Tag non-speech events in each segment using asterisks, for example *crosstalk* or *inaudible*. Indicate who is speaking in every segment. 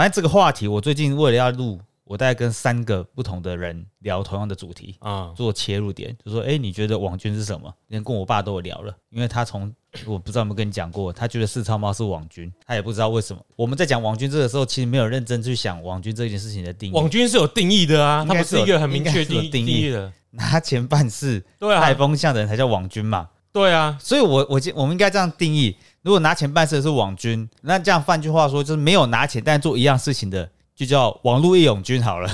Speaker 1: 反正这个话题，我最近为了要录，我大概跟三个不同的人聊同样的主题，
Speaker 2: 啊，
Speaker 1: 做切入点，就说：“哎、你觉得网军是什么？”连跟我爸都有聊了，因为他从我不知道有没有跟你讲过，他觉得四超猫是网军，他也不知道为什么。我们在讲网军这个时候，其实没有认真去想网军这件事情的定义。
Speaker 2: 网军是有定义的啊，它不
Speaker 1: 是
Speaker 2: 一个很明确
Speaker 1: 应该是有
Speaker 2: 定义的。
Speaker 1: 拿钱办事、
Speaker 2: 对啊，
Speaker 1: 带风向的人才叫网军嘛。
Speaker 2: 对啊，
Speaker 1: 所以我，我记我们应该这样定义：如果拿钱办事的是网军，那这样换句话说，就是没有拿钱但做一样事情的，就叫网络义勇军好了。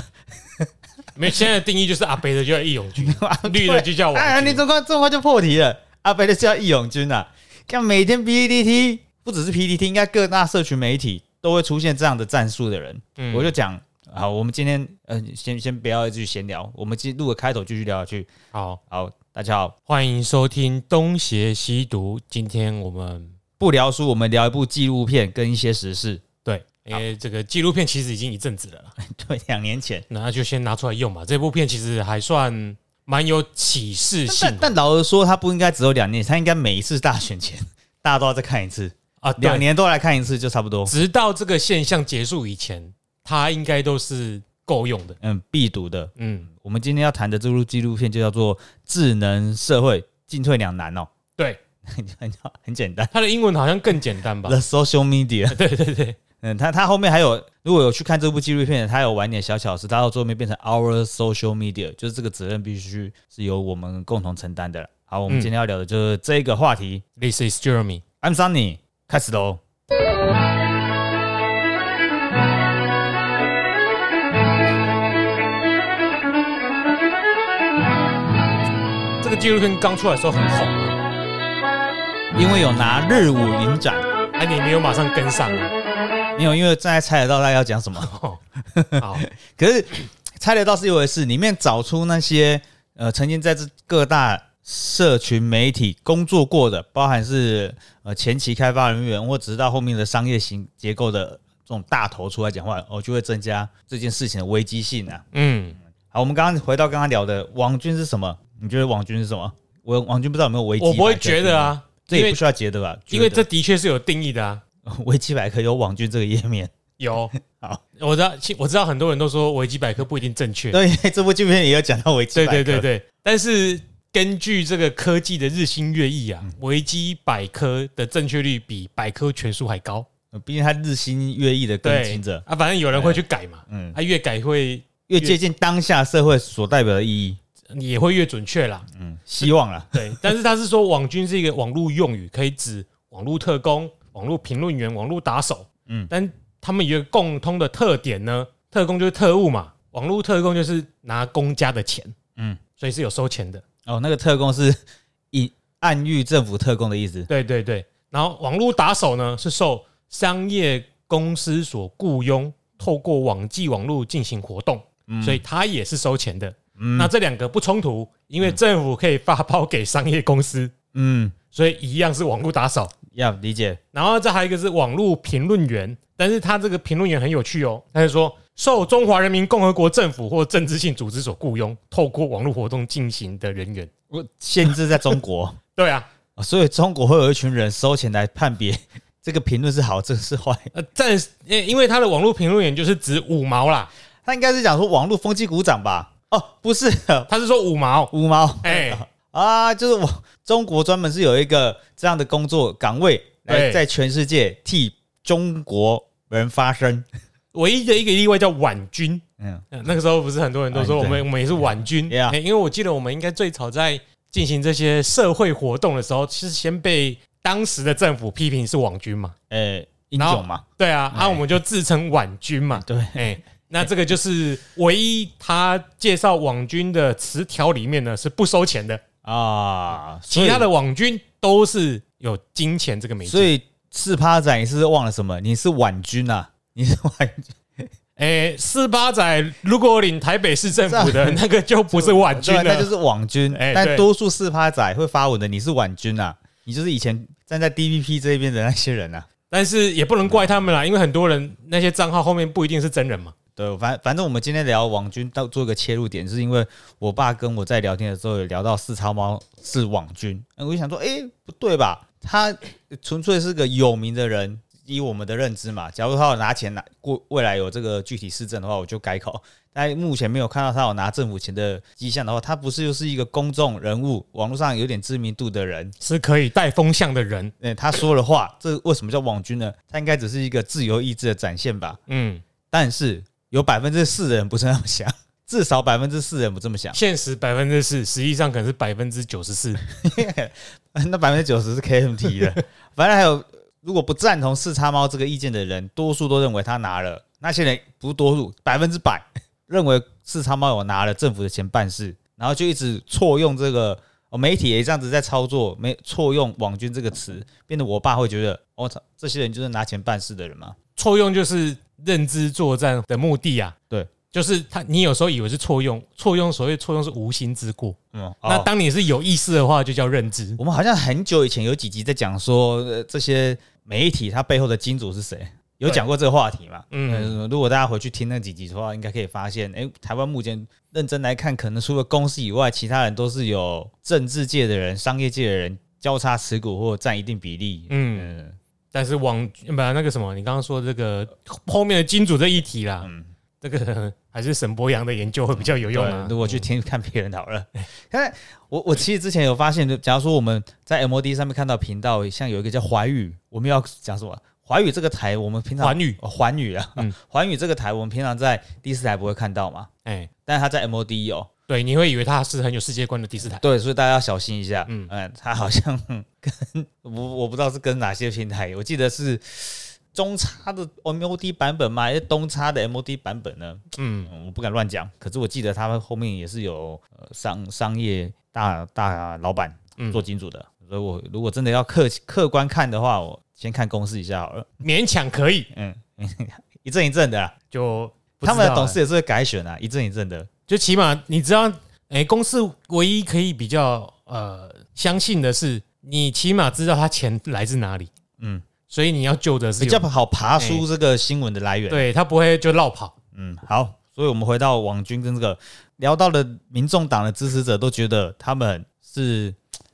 Speaker 2: 没现在的定义就是阿北的就叫义勇军，*laughs* 绿的就叫
Speaker 1: 哎呀，
Speaker 2: 网军。
Speaker 1: 你这么快这么快就破题了？阿北的叫义勇军啊！看每天 PPT 不只是 PDT，应该各大社群媒体都会出现这样的战术的人。
Speaker 2: 嗯
Speaker 1: 我就讲好，我们今天呃，先先不要继续闲聊，我们今录个开头继续聊下去。
Speaker 2: 好，
Speaker 1: 好，大家好，
Speaker 2: 欢迎收听东邪西毒。今天我们
Speaker 1: 不聊书，我们聊一部纪录片跟一些时事。
Speaker 2: 对，因为这个纪录片其实已经一阵子了，*laughs*
Speaker 1: 对，两年前。
Speaker 2: 那就先拿出来用吧。这部片其实还算蛮有启示性
Speaker 1: 但但老实说，它不应该只有两年，它应该每一次大选前，大家都要再看一次，
Speaker 2: 啊。
Speaker 1: 两年都来看一次就差不多。
Speaker 2: 直到这个现象结束以前，它应该都是够用的。
Speaker 1: 嗯，必读的。
Speaker 2: 嗯，
Speaker 1: 我们今天要谈的这部纪录片就叫做《智能社会进退两难》哦，
Speaker 2: 对，
Speaker 1: 很很简单
Speaker 2: 它的英文好像更简单吧
Speaker 1: ？，The Social Media。*laughs*
Speaker 2: 对对对，
Speaker 1: 嗯，他他后面还有，如果有去看这部纪录片的，他有玩点小巧思，他到最后面变成 Our Social Media，就是这个责任必须是由我们共同承担的了。好，我们
Speaker 2: 嗯
Speaker 1: 今天要聊的就是这个话题。
Speaker 2: This is Jeremy。
Speaker 1: I'm Sunny，开始喽。
Speaker 2: 纪录片刚出来的时候很红啊，
Speaker 1: 因为有拿日舞影展，
Speaker 2: 哎，你没有马上跟上啊？
Speaker 1: 没有，因为正在猜得到大家要讲什么。
Speaker 2: 哦 *laughs* 好，
Speaker 1: 可是猜得到是一回事，里面找出那些呃曾经在这各大社群媒体工作过的，包含是呃前期开发人员或直到后面的商业型结构的这种大头出来讲话，哦，就会增加这件事情的危机性啊。
Speaker 2: 嗯，
Speaker 1: 好，我们刚刚回到刚刚聊的网军是什么？你觉得网军是什么？我网军不知道有没有维基，
Speaker 2: 我不会觉得，啊，
Speaker 1: 这也不需要觉得吧？
Speaker 2: 因为
Speaker 1: 觉
Speaker 2: 这的确是有定义的啊。*laughs*
Speaker 1: 得维基百科有网军这个页面，
Speaker 2: 有，*laughs*
Speaker 1: 好，
Speaker 2: 我知道，其我知道很多人都说维基百科不一定正确，
Speaker 1: 对，这部纪录片也有讲到维基
Speaker 2: 对
Speaker 1: 百科，
Speaker 2: 对对对，但是根据这个科技的日新月异啊，维基百科的正确率比百科全书还高。
Speaker 1: 呃毕竟它日新月异的更新着，
Speaker 2: 啊，反正有人会去改嘛，
Speaker 1: 嗯，
Speaker 2: 啊，越改会
Speaker 1: 越接近当下社会所代表的意义，
Speaker 2: 也会越准确啦。
Speaker 1: 嗯，希望啦，
Speaker 2: 对，但是他是说网军是一个网络用语，可以指网络特工、网络评论员、网络打手。
Speaker 1: 嗯
Speaker 2: 嗯，但他们有一个共通的特点呢，特工就是特务嘛，网络特工就是拿公家的钱，
Speaker 1: 嗯
Speaker 2: 嗯，所以是有收钱的。
Speaker 1: 哦，那个特工是以暗喻政府特工的意思，
Speaker 2: 对对对，然后网络打手呢是受商业公司所雇佣，透过网际网络进行活动，所以他也是收钱的。
Speaker 1: 嗯。
Speaker 2: 那这两个不冲突，因为政府可以发包给商业公司，
Speaker 1: 嗯，
Speaker 2: 所以一样是网络打扫。
Speaker 1: 要理解，
Speaker 2: 然后这还有一个是网络评论员，但是他这个评论员很有趣哦，他就说受中华人民共和国政府或政治性组织所雇佣，透过网络活动进行的人员。
Speaker 1: 我限制在中国，*laughs*
Speaker 2: 对啊，
Speaker 1: 哦所以中国会有一群人收钱来判别这个评论是好，这个是坏，
Speaker 2: 呃，暂时因因为他的网络评论员就是指五毛啦，
Speaker 1: 他应该是讲说网络风气鼓掌吧？哦，不是
Speaker 2: 他是说五毛，
Speaker 1: 五毛，
Speaker 2: 哎、*laughs*
Speaker 1: 啊，就是我中国专门是有一个这样的工作岗位，来
Speaker 2: 对
Speaker 1: 在全世界替中国人发声。*laughs*
Speaker 2: 唯一的一个例外叫婉军。
Speaker 1: 嗯，
Speaker 2: 嗯那个时候不是很多人都说我们我们也是婉军
Speaker 1: ，Yeah。
Speaker 2: 哎因为我记得我们应该最早在进行这些社会活动的时候，是先被当时的政府批评是网军嘛，
Speaker 1: 呃，英
Speaker 2: 然后
Speaker 1: 雄嘛，
Speaker 2: 对啊，
Speaker 1: 哎
Speaker 2: 啊我们就自称婉军嘛，*laughs*
Speaker 1: 对，
Speaker 2: 哎，那这个就是唯一他介绍网军的词条里面呢是不收钱的，
Speaker 1: 啊，
Speaker 2: 其他的网军都是有金钱这个媒介。
Speaker 1: 所以四趴仔你是忘了什么？你是婉军啊，你是婉军，*laughs*
Speaker 2: 哎，四八仔如果领台北市政府的 *laughs* 那个就不是婉军
Speaker 1: 对，
Speaker 2: 了，
Speaker 1: 那就是网军。
Speaker 2: 哎
Speaker 1: 但多数四趴仔会发文的，你是婉军啊，你就是以前站在 DVP 这一边的那些人啊。
Speaker 2: 但是也不能怪他们啦，因为很多人那些账号后面不一定是真人嘛。
Speaker 1: 对，反反正我们今天聊网军，到做一个切入点，是因为我爸跟我在聊天的时候有聊到四超猫是网军，我就想说，哎、不对吧？他纯粹是个有名的人，以我们的认知嘛，假如他有拿钱拿过未来有这个具体市政的话，我就改口。但目前没有看到他有拿政府钱的迹象的话，他不是又是一个公众人物，网络上有点知名度的人，
Speaker 2: 是可以带风向的人。
Speaker 1: 嗯，他说了话，这为什么叫网军呢？他应该只是一个自由意志的展现吧。
Speaker 2: 嗯，
Speaker 1: 但是有百分之四的人不是那么想，至少百分之四人不这么想。
Speaker 2: 现实百分之四，实际上可能是百分之九十四。*laughs*
Speaker 1: 那百分之九十是 KMT 的，反正还有，如果不赞同四叉猫这个意见的人，多数都认为他拿了。那些人不是多数，百分之百认为四叉猫有拿了政府的钱办事，然后就一直错用这个哦，媒体也这样子在操作，没错用“网军”这个词，变得我爸会觉得，我操，这些人就是拿钱办事的人吗？
Speaker 2: 错用就是认知作战的目的啊。
Speaker 1: 对，
Speaker 2: 就是他，你有时候以为是错用，错用所谓错用是无心之过。
Speaker 1: 嗯，
Speaker 2: 那
Speaker 1: 哦
Speaker 2: 当你是有意识的话，就叫认知。
Speaker 1: 我们好像很久以前有几集在讲说，呃这些媒体它背后的金主是谁，有讲过这个话题嘛？
Speaker 2: 嗯
Speaker 1: 嗯、如果大家回去听那几集的话，应该可以发现，哎、台湾目前认真来看，可能除了公司以外，其他人都是有政治界的人、商业界的人交叉持股或占一定比例。
Speaker 2: 嗯，
Speaker 1: 嗯
Speaker 2: 但是网不那个什么，你刚刚说这个后面的金主这一题啦，
Speaker 1: 嗯，
Speaker 2: 这个 *laughs* 还是沈博阳的研究会比较有用。
Speaker 1: 如果去听看别人讨论，*laughs* 看我我其实之前有发现，就假如说我们在 MOD 上面看到频道，像有一个叫华语，我们要讲什么？华语这个台，我们平常
Speaker 2: 环宇，
Speaker 1: 哦环宇啊
Speaker 2: 嗯，*laughs*
Speaker 1: 环宇这个台，我们平常在第四台不会看到嘛，
Speaker 2: 哎，
Speaker 1: 但是它在 MOD 有，
Speaker 2: 对，你会以为他是很有世界观的第四台。
Speaker 1: 对，所以大家要小心一下。
Speaker 2: 嗯
Speaker 1: 嗯它好像 *laughs* 跟我我不知道是跟哪些平台，我记得是中差的 MOD 版本吗？还是东差的 MOD 版本呢？
Speaker 2: 嗯，
Speaker 1: 嗯，我不敢乱讲，可是我记得他们后面也是有呃商商业大大老板
Speaker 2: 嗯
Speaker 1: 做金主的，所以我如果真的要客客观看的话，我先看公司一下好了。
Speaker 2: 勉强可以，
Speaker 1: 嗯，*laughs* 一阵一阵的啦，
Speaker 2: 就
Speaker 1: 他们的董事也是会改选啊，一阵一阵的。
Speaker 2: 就起码你知道，哎、公司唯一可以比较呃相信的是，你起码知道他钱来自哪里，
Speaker 1: 嗯，
Speaker 2: 所以你要救的是
Speaker 1: 比较好爬出这个新闻的来源。，
Speaker 2: 对他不会就绕跑。
Speaker 1: 嗯，好，所以我们回到网军跟这个聊到了民众党的支持者都觉得他们是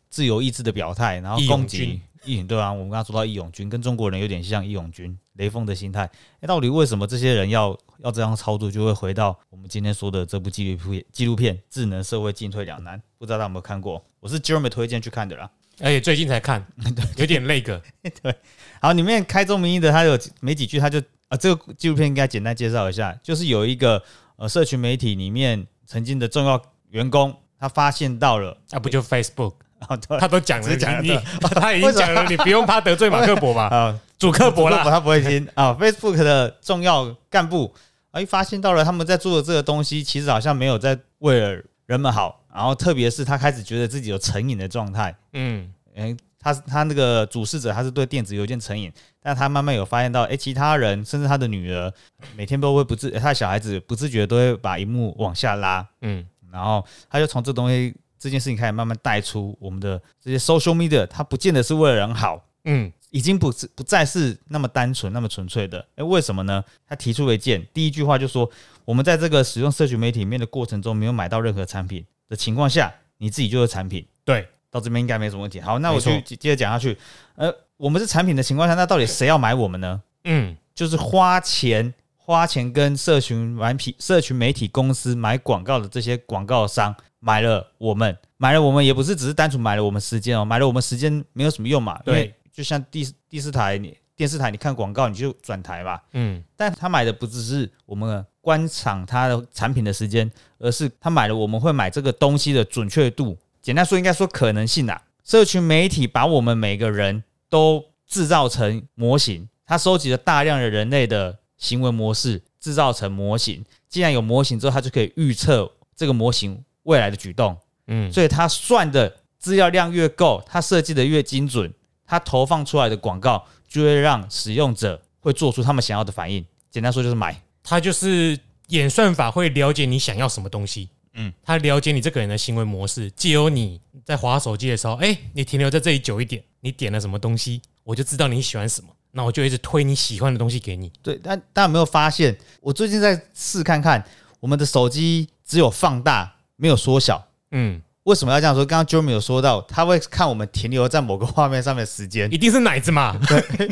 Speaker 1: 自由意志的表态，然后攻击
Speaker 2: 军
Speaker 1: 义勇对啊，我们刚刚说到义勇军跟中国人有点像义勇军雷锋的心态，诶到底为什么这些人要要这样操作？就会回到我们今天说的这部纪录片纪录片《智能社会进退两难》，不知道大家有没有看过？我是 Jeremy 推荐去看的啦。
Speaker 2: 而且最近才看，*laughs* 有点那个，*laughs* 对
Speaker 1: 好，里面开宗明义的，他有没几句，他就啊，这个纪录片应该简单介绍一下，就是有一个呃，社群媒体里面曾经的重要员工，他发现到了，
Speaker 2: 啊，不就 Facebook，
Speaker 1: 啊，对，
Speaker 2: 他都讲了，
Speaker 1: 只讲了
Speaker 2: 你你他已经讲了，你不用怕得罪马克伯吧？
Speaker 1: 啊，*laughs*
Speaker 2: 主克伯啦，
Speaker 1: 他不会听啊，Facebook 的重要干部，哎，发现到了他们在做的这个东西，其实好像没有在为了人们好，然后特别是他开始觉得自己有成瘾的状态，
Speaker 2: 嗯，
Speaker 1: 哎，他他那个主事者他是对电子邮件成瘾，但他慢慢有发现到，哎，其他人甚至他的女儿每天都会不自，他的小孩子不自觉都会把荧幕往下拉，
Speaker 2: 嗯，
Speaker 1: 然后他就从这东西这件事情开始慢慢带出我们的这些 social media，它不见得是为了人好，
Speaker 2: 嗯，
Speaker 1: 已经不是不再是那么单纯、那么纯粹的。哎，为什么呢？他提出了一件，第一句话就说，我们在这个使用社群媒体里面的过程中，没有买到任何产品的情况下，你自己就是产品。
Speaker 2: 对，
Speaker 1: 到这边应该没什么问题。好，那我
Speaker 2: 没错
Speaker 1: 就接接着讲下去。呃，我们是产品的情况下，那到底谁要买我们呢？
Speaker 2: 嗯，
Speaker 1: 就是花钱花钱跟社群媒体社群媒体公司买广告的这些广告商买了我们，买了我们也不是只是单纯买了我们时间哦，买了我们时间没有什么用嘛。
Speaker 2: 对，
Speaker 1: 就像第第四台你电视台你看广告你就转台吧，
Speaker 2: 嗯，
Speaker 1: 但他买的不只是我们观赏他的产品的时间，而是他买了我们会买这个东西的准确度。简单说，应该说可能性啊。社群媒体把我们每个人都制造成模型，它收集了大量的人类的行为模式，制造成模型。既然有模型之后，它就可以预测这个模型未来的举动。
Speaker 2: 嗯，
Speaker 1: 所以它算的资料量越够，它设计的越精准，它投放出来的广告就会让使用者会做出他们想要的反应。简单说就是买。
Speaker 2: 它就是演算法会了解你想要什么东西，
Speaker 1: 嗯
Speaker 2: 嗯，他了解你这个人的行为模式，借由你在划手机的时候，哎、你停留在这里久一点，你点了什么东西，我就知道你喜欢什么，那我就一直推你喜欢的东西给你。
Speaker 1: 对，但大家有没有发现，我最近在试看看，我们的手机只有放大，没有缩小。
Speaker 2: 嗯，
Speaker 1: 为什么要这样说？刚刚 Jeremy 有说到，他会看我们停留在某个画面上面的时间，
Speaker 2: 一定是奶子嘛？
Speaker 1: 对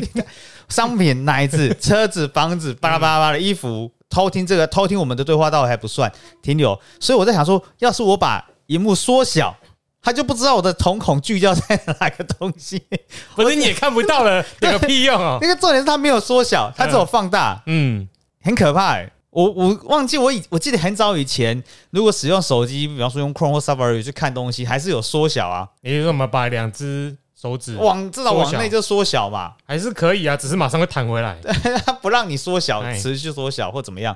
Speaker 1: 商品、奶子、车子、房子，巴拉巴拉巴拉的衣服，偷听这个偷听我们的对话倒还不算停留。所以我在想说，要是我把荧幕缩小，他就不知道我的瞳孔聚焦在哪个东西。*laughs*
Speaker 2: 不是你也看不到了，有个屁用哦！
Speaker 1: 那个重点是他没有缩小，它只有放大，
Speaker 2: 嗯，
Speaker 1: 很可怕、欸。我我忘记我以我记得很早以前，如果使用手机，比方说用 Chrome 或 Safari 去看东西，还是有缩小啊，
Speaker 2: 也就是我们把两只手指
Speaker 1: 往至少往内就缩小嘛，
Speaker 2: 还是可以啊，只是马上会弹回来。
Speaker 1: 它不让你缩小，
Speaker 2: 哎
Speaker 1: 持续缩小或怎么样。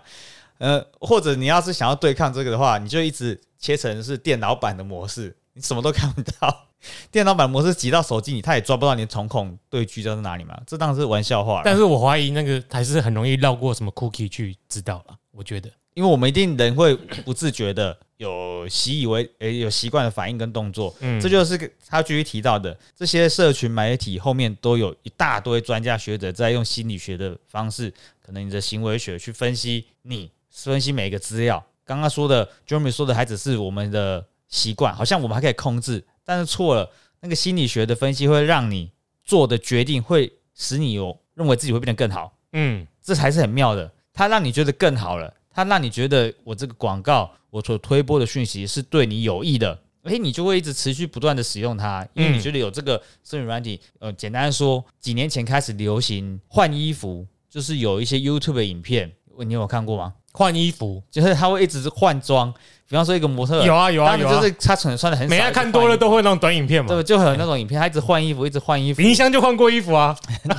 Speaker 1: 呃，或者你要是想要对抗这个的话，你就一直切成是电脑版的模式，你什么都看不到。*laughs* 电脑版模式挤到手机里，他也抓不到你的瞳孔对聚焦在哪里嘛，这当然是玩笑话。
Speaker 2: 但是我怀疑那个还是很容易绕过什么 cookie 去知道了，我觉得。
Speaker 1: 因为我们一定人会不自觉的有习以为诶、有习惯的反应跟动作，
Speaker 2: 嗯
Speaker 1: 这就是个他继续提到的，这些社群媒体后面都有一大堆专家学者在用心理学的方式，可能你的行为学去分析你，分析每一个资料。刚刚说的 Jeremy 说的还只是我们的习惯，好像我们还可以控制，但是错了。那个心理学的分析会让你做的决定会使你有认为自己会变得更好，
Speaker 2: 嗯，
Speaker 1: 这才是很妙的。它让你觉得更好了，它让你觉得我这个广告我所推播的讯息是对你有益的，诶，你就会一直持续不断的使用它，因为你
Speaker 2: 嗯
Speaker 1: 觉得有这个社群软体。呃，简单说，几年前开始流行换衣服，就是有一些 YouTube 的影片，你有看过吗？
Speaker 2: 换衣服
Speaker 1: 就是他会一直换装，比方说一个模特，
Speaker 2: 有啊有啊
Speaker 1: 就是，他可能穿的很少，
Speaker 2: 每次看多了都会那种短影片嘛。
Speaker 1: 对，就会有那种影片，他一直换衣服，一直换衣服，
Speaker 2: 冰箱就换过衣服啊，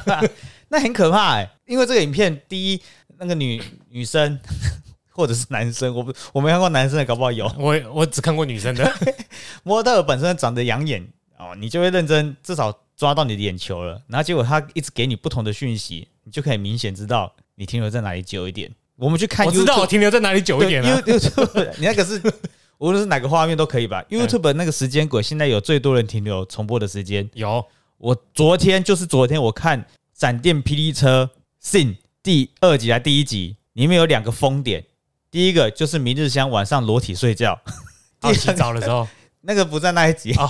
Speaker 2: *laughs*
Speaker 1: 那很可怕哎、因为这个影片，第一，那个女女生 *laughs* 或者是男生，我不我没看过男生的，搞不好有
Speaker 2: 我我只看过女生的，*laughs*
Speaker 1: 模特本身长得养眼哦，你就会认真，至少抓到你的眼球了。然后结果他一直给你不同的讯息，你就可以明显知道你停留在哪里久一点。我们去看
Speaker 2: 我知道我停留在哪里久一点啊。
Speaker 1: You- YouTube，你那个是 *laughs* 无论是哪个画面都可以吧？YouTube 那个时间轨现在有最多人停留重播的时间，
Speaker 2: 有
Speaker 1: 我昨天就是昨天，我看《闪电霹雳车 Sin》第二集还第一集，里面有两个疯点。第一个就是明日香晚上裸体睡觉，
Speaker 2: 到 *laughs* 洗澡的时候，*laughs*
Speaker 1: 那个不在那一集。
Speaker 2: 哦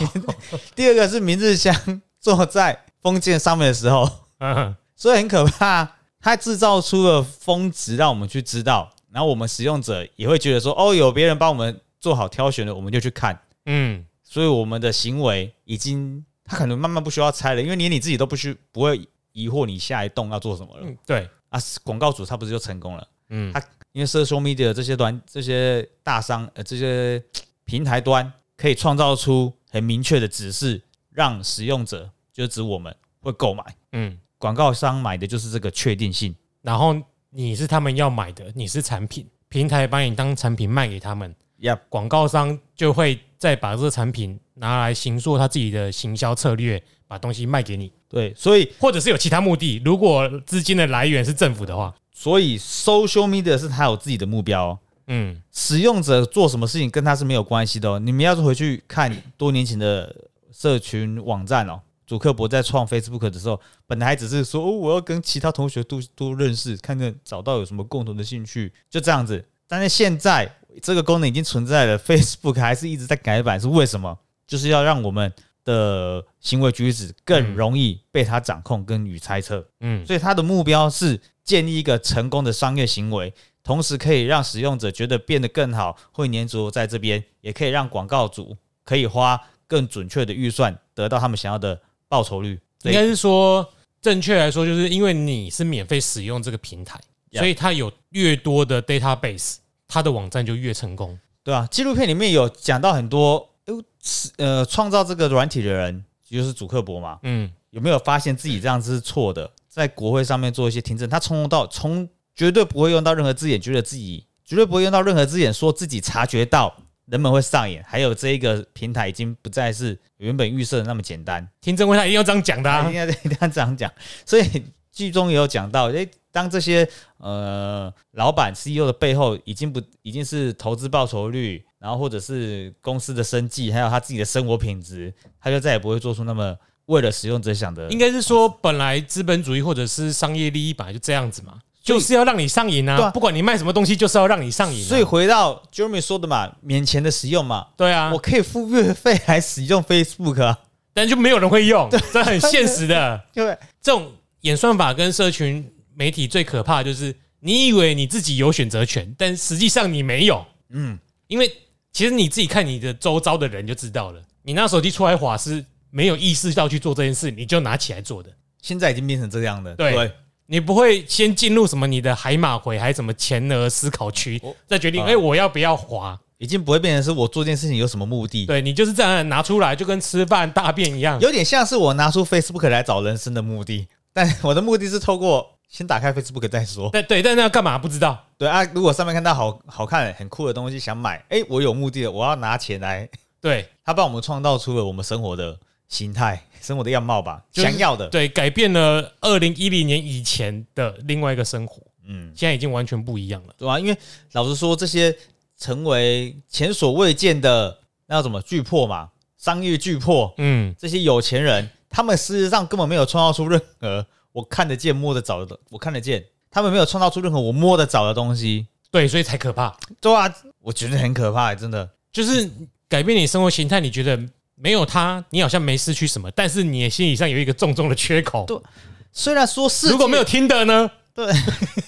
Speaker 1: 第二个是明日香坐在封建上面的时候，
Speaker 2: 嗯，
Speaker 1: 所以很可怕。它制造出了峰值，让我们去知道，然后我们使用者也会觉得说，哦，有别人帮我们做好挑选了，我们就去看。
Speaker 2: 嗯，
Speaker 1: 所以我们的行为已经，他可能慢慢不需要猜了，因为连你自己都不需不会疑惑你下一动要做什么了。
Speaker 2: 嗯对，
Speaker 1: 啊，广告主他不是就成功了？
Speaker 2: 嗯
Speaker 1: 他因为 social media 这些端这些大商呃这些平台端可以创造出很明确的指示，让使用者就是指我们会购买，
Speaker 2: 嗯，
Speaker 1: 广告商买的就是这个确定性。
Speaker 2: 然后你是他们要买的，你是产品，平台把你当产品卖给他们，
Speaker 1: 呀，
Speaker 2: 广告商就会再把这个产品拿来行塑他自己的行销策略，把东西卖给你，
Speaker 1: 对，所以
Speaker 2: 或者是有其他目的。如果资金的来源是政府的话，
Speaker 1: 所以 social media 是他有自己的目标、哦。
Speaker 2: 嗯，
Speaker 1: 使用者做什么事情跟他是没有关系的哦。你们要是回去看多年前的社群网站哦，祖克伯在创 Facebook 的时候，本来只是说哦，我要跟其他同学多多认识，看看找到有什么共同的兴趣，就这样子。但是现在这个功能已经存在了，Facebook 还是一直在改版，是为什么？就是要让我们的行为举止更容易被他掌控跟与猜测。
Speaker 2: 嗯，
Speaker 1: 所以他的目标是建立一个成功的商业行为，同时可以让使用者觉得变得更好，会粘着在这边，也可以让广告主可以花更准确的预算，得到他们想要的报酬率。
Speaker 2: 应该是说，正确来说，就是因为你是免费使用这个平台所以它有越多的 database，它的网站就越成功。
Speaker 1: 对啊，纪录片里面有讲到很多，呃呃，创造这个软体的人就是主克伯嘛，
Speaker 2: 嗯，
Speaker 1: 有没有发现自己这样子是错的？在国会上面做一些听证，他从头到从绝对不会用到任何字眼，觉得自己绝对不会用到任何字眼，说自己察觉到人们会上演，还有这一个平台已经不再是原本预设的那么简单。
Speaker 2: 听证会他一定要这样讲的、
Speaker 1: 一。定要一定要这样讲。*laughs* 所以剧中也有讲到，诶，当这些呃老板 CEO 的背后已经不已经是投资报酬率，然后或者是公司的生计，还有他自己的生活品质，他就再也不会做出那么为了使用者想的
Speaker 2: 应。该是说，本来资本主义或者是商业利益本来就这样子嘛，就是要让你上瘾啊！
Speaker 1: 对啊
Speaker 2: 不管你卖什么东西，就是要让你上瘾、啊。
Speaker 1: 所以回到 Jeremy 说的嘛，免钱的使用嘛，
Speaker 2: 对啊
Speaker 1: 我，可以付月费来使用 Facebook 啊，
Speaker 2: 但就没有人会用，这很现实的。*laughs*
Speaker 1: 对，
Speaker 2: 这种演算法跟社群媒体最可怕的就是，你以为你自己有选择权，但实际上你没有。
Speaker 1: 嗯，
Speaker 2: 因为其实你自己看你的周遭的人就知道了，你拿手机出来划是没有意识到去做这件事，你就拿起来做的。
Speaker 1: 现在已经变成这样的，
Speaker 2: 对
Speaker 1: 对
Speaker 2: 你不会先进入什么你的海马回，还是什么前额思考区，再决定
Speaker 1: 啊
Speaker 2: 哎、我要不要滑？
Speaker 1: 已经不会变成是我做这件事情有什么目的，
Speaker 2: 对你就是这样拿出来，就跟吃饭大便一样。
Speaker 1: 有点像是我拿出 Facebook 来找人生的目的，但我的目的是透过先打开 Facebook 再说。
Speaker 2: 对对，但那要干嘛不知道？
Speaker 1: 对啊，如果上面看到好好看、很酷的东西想买，哎，我有目的了，我要拿钱来，
Speaker 2: 对 *laughs*
Speaker 1: 他帮我们创造出了我们生活的形态、生活的样貌吧，
Speaker 2: 就是
Speaker 1: 想要的。
Speaker 2: 对，改变了二零一零年以前的另外一个生活，
Speaker 1: 嗯，
Speaker 2: 现在已经完全不一样了。
Speaker 1: 对啊，因为老实说，这些成为前所未见的那叫什么巨破嘛，商业巨破，
Speaker 2: 嗯，
Speaker 1: 这些有钱人，他们事实上根本没有创造出任何我看得见、摸得着的，我看得见，他们没有创造出任何我摸得着的东西。
Speaker 2: 对，所以才可怕。
Speaker 1: 对啊，我觉得很可怕，真的。
Speaker 2: 就是改变你生活形态，你觉得没有他，你好像没失去什么，但是你的心理上有一个重重的缺口。
Speaker 1: 对虽然说是
Speaker 2: 如果没有听的呢？
Speaker 1: 对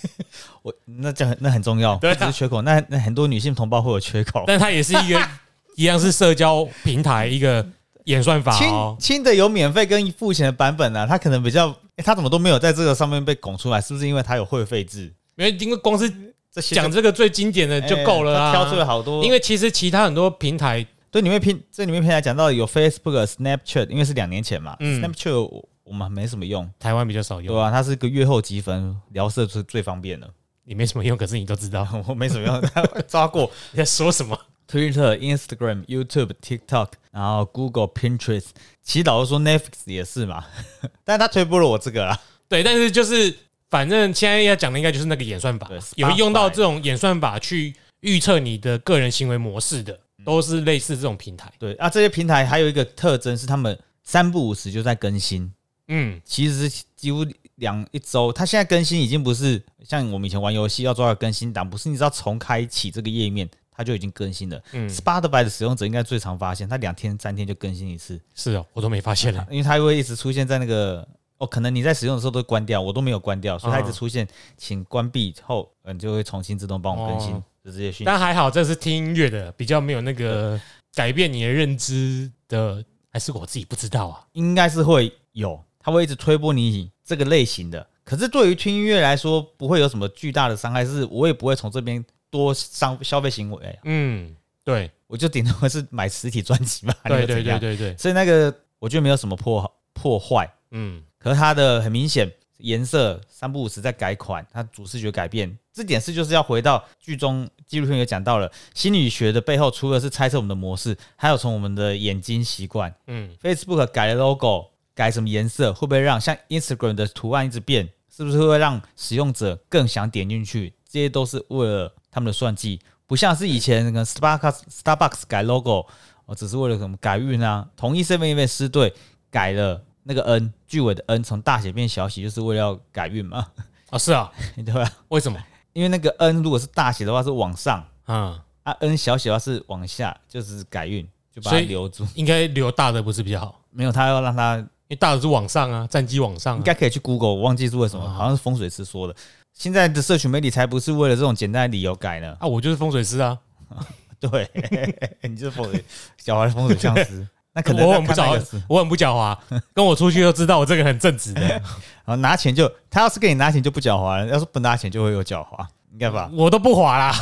Speaker 1: *laughs* 我，那这样那很重要，
Speaker 2: 对啊
Speaker 1: 只是缺口，那那很多女性同胞会有缺口。
Speaker 2: 但它也是一个 *laughs* 一样是社交平台一个演算法
Speaker 1: 轻
Speaker 2: 哦。
Speaker 1: 轻的有免费跟付钱的版本呢、啊，它可能比较，诶它怎么都没有在这个上面被拱出来？是不是因为它有会费制？
Speaker 2: 因为因为光是
Speaker 1: 这些
Speaker 2: 讲这个最经典的就够了啊，
Speaker 1: 挑出了好多，
Speaker 2: 因为其实其他很多平台，
Speaker 1: 对里面拼这里面平台讲到有 Facebook、Snapchat，因为是两年前嘛、
Speaker 2: 嗯。
Speaker 1: S n a p c h a t 我我们没什么用，
Speaker 2: 台湾比较少用，
Speaker 1: 对啊、它是个月后积分，聊色是最方便的。
Speaker 2: 你没什么用，可是你都知道。*laughs*
Speaker 1: 我没什么用，*laughs* 抓过。*laughs*
Speaker 2: 你在说什么。
Speaker 1: Twitter、Instagram、YouTube、TikTok，然后 Google、Pinterest，其实老实说 Netflix 也是嘛，但是他推波了我这个啦。
Speaker 2: 对，但是就是反正现在要讲的应该就是那个演算法，有用到这种演算法去预测你的个人行为模式的，
Speaker 1: 嗯
Speaker 2: 都是类似这种平台。
Speaker 1: 对啊，这些平台还有一个特征是他们三不五时就在更新，
Speaker 2: 嗯，
Speaker 1: 其实几乎两一周。它现在更新已经不是像我们以前玩游戏要抓个更新档，不是你只要重开启这个页面，它就已经更新了。
Speaker 2: 嗯
Speaker 1: Spotify 的使用者应该最常发现，它两天三天就更新一次，
Speaker 2: 是哦，我都没发现了。
Speaker 1: 因为它会一直出现在那个哦，可能你在使用的时候都关掉，我都没有关掉，所以它一直出现，请关闭后，嗯，就会重新自动帮我更新
Speaker 2: 哦
Speaker 1: 的这些讯息。
Speaker 2: 但还好，这是听音乐的，比较没有那个改变你的认知的，还是我自己不知道啊。
Speaker 1: 应该是会有，他会一直推波你这个类型的。可是对于听音乐来说，不会有什么巨大的伤害，是我也不会从这边多商消费行为，
Speaker 2: 嗯，对，
Speaker 1: 我就顶多是买实体专辑吧。
Speaker 2: 对对对对对，*laughs*
Speaker 1: 所以那个我觉得没有什么破破坏，
Speaker 2: 嗯，
Speaker 1: 可是它的很明显颜色三不五时在改款，它主视觉改变，这点是就是要回到剧中纪录片有讲到了心理学的背后，除了是猜测我们的模式，还有从我们的眼睛习惯。
Speaker 2: 嗯
Speaker 1: ，Facebook 改了 logo，改什么颜色，会不会让像 Instagram 的图案一直变？是不是会让使用者更想点进去？这些都是为了他们的算计，不像是以前那个 Starbucks Starbucks 改 logo，哦，只是为了什么改运啊？同一 Seven Eleven 狮队改了那个 N 句尾的 N 从大写变小写，就是为了要改运嘛，*laughs*
Speaker 2: 啊是啊，*laughs*
Speaker 1: 对吧？
Speaker 2: 为什么？
Speaker 1: 因为那个 N 如果是大写的话是往上
Speaker 2: 嗯，
Speaker 1: 啊，N 小写的话是往下，就是改运，就把它留住。
Speaker 2: 应该留大的不是比较好，*laughs*
Speaker 1: 没有，他要让它
Speaker 2: 因为大的是往上啊，战机往上、啊，
Speaker 1: 应该可以去 Google，我忘记是为什么，
Speaker 2: 哦
Speaker 1: 好像是风水师说的。现在的社群媒体才不是为了这种简单的理由改呢。
Speaker 2: 啊，我就是风水师啊，
Speaker 1: 对，你就是风水小孩的风水相师，那可能
Speaker 2: 我很不狡我很不狡猾，*laughs* 跟我出去都知道我这个很正直的，
Speaker 1: 然后拿钱就他要是给你拿钱就不狡猾了，要是不拿钱就会有狡猾，应该吧？
Speaker 2: 我都不滑啦。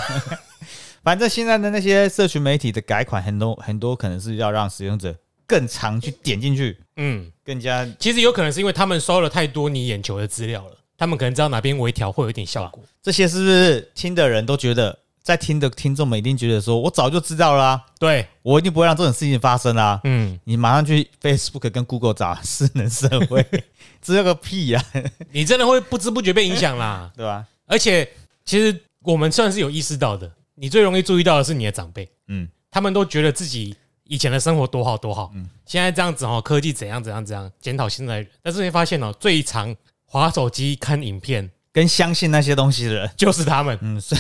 Speaker 2: *laughs*
Speaker 1: 反正现在的那些社群媒体的改款，很多很多可能是要让使用者更常去点进去，
Speaker 2: 嗯，
Speaker 1: 更加
Speaker 2: 其实有可能是因为他们收了太多你眼球的资料了，他们可能知道哪边微调会有一点效果。
Speaker 1: 这些是不是听的人都觉得，在听的听众们一定觉得说，我早就知道啦、
Speaker 2: 对，
Speaker 1: 我一定不会让这种事情发生啦、
Speaker 2: 嗯，
Speaker 1: 你马上去 Facebook 跟 Google 找智能社会，*laughs* 知道个屁呀、
Speaker 2: 你真的会不知不觉被影响啦。*laughs*
Speaker 1: 对吧？
Speaker 2: 而且，其实我们算是有意识到的，你最容易注意到的是你的长辈，
Speaker 1: 嗯，
Speaker 2: 他们都觉得自己以前的生活多好多好，嗯。现在这样子哦，科技怎样怎样怎样，检讨现在人，但是你发现哦，最常划手机看影片
Speaker 1: 跟相信那些东西的人。
Speaker 2: 就是他们。
Speaker 1: 嗯，是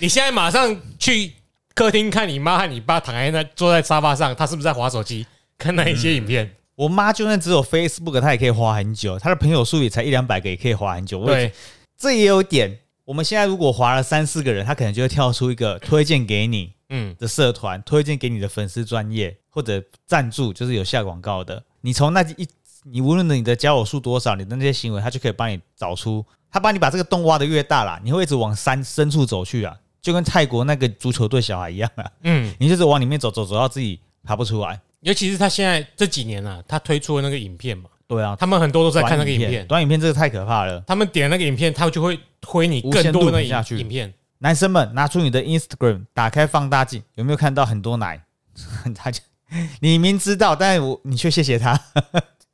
Speaker 2: 你现在马上去客厅看你妈和你爸躺在那坐在沙发上，他是不是在划手机看那一些影片？
Speaker 1: 我妈就算只有 Facebook，她也可以滑很久，她的朋友数也才一两百个，也可以滑很久。我也
Speaker 2: 对，
Speaker 1: 这也有点。我们现在如果划了三四个人，他可能就会跳出一个推荐给你
Speaker 2: 嗯，
Speaker 1: 的社团，推荐给你的粉丝专业或者赞助，就是有下广告的。你从那一，你无论你的交友数多少，你的那些行为，他就可以帮你找出，他帮你把这个洞挖的越大啦，你会一直往山深处走去啊，就跟泰国那个足球队小孩一样啊，
Speaker 2: 嗯，
Speaker 1: 你就是往里面走走走到自己爬不出来。
Speaker 2: 尤其是他现在这几年啊，他推出的那个影片嘛，
Speaker 1: 对啊，
Speaker 2: 他们很多都在看那个影
Speaker 1: 短
Speaker 2: 片，
Speaker 1: 短影片这个太可怕了。
Speaker 2: 他们点那个影片，他就会推你更多的影影片。
Speaker 1: 男生们拿出你的 Instagram，打开放大镜，有没有看到很多奶？*laughs* 他就你明知道，但是我你却谢谢他。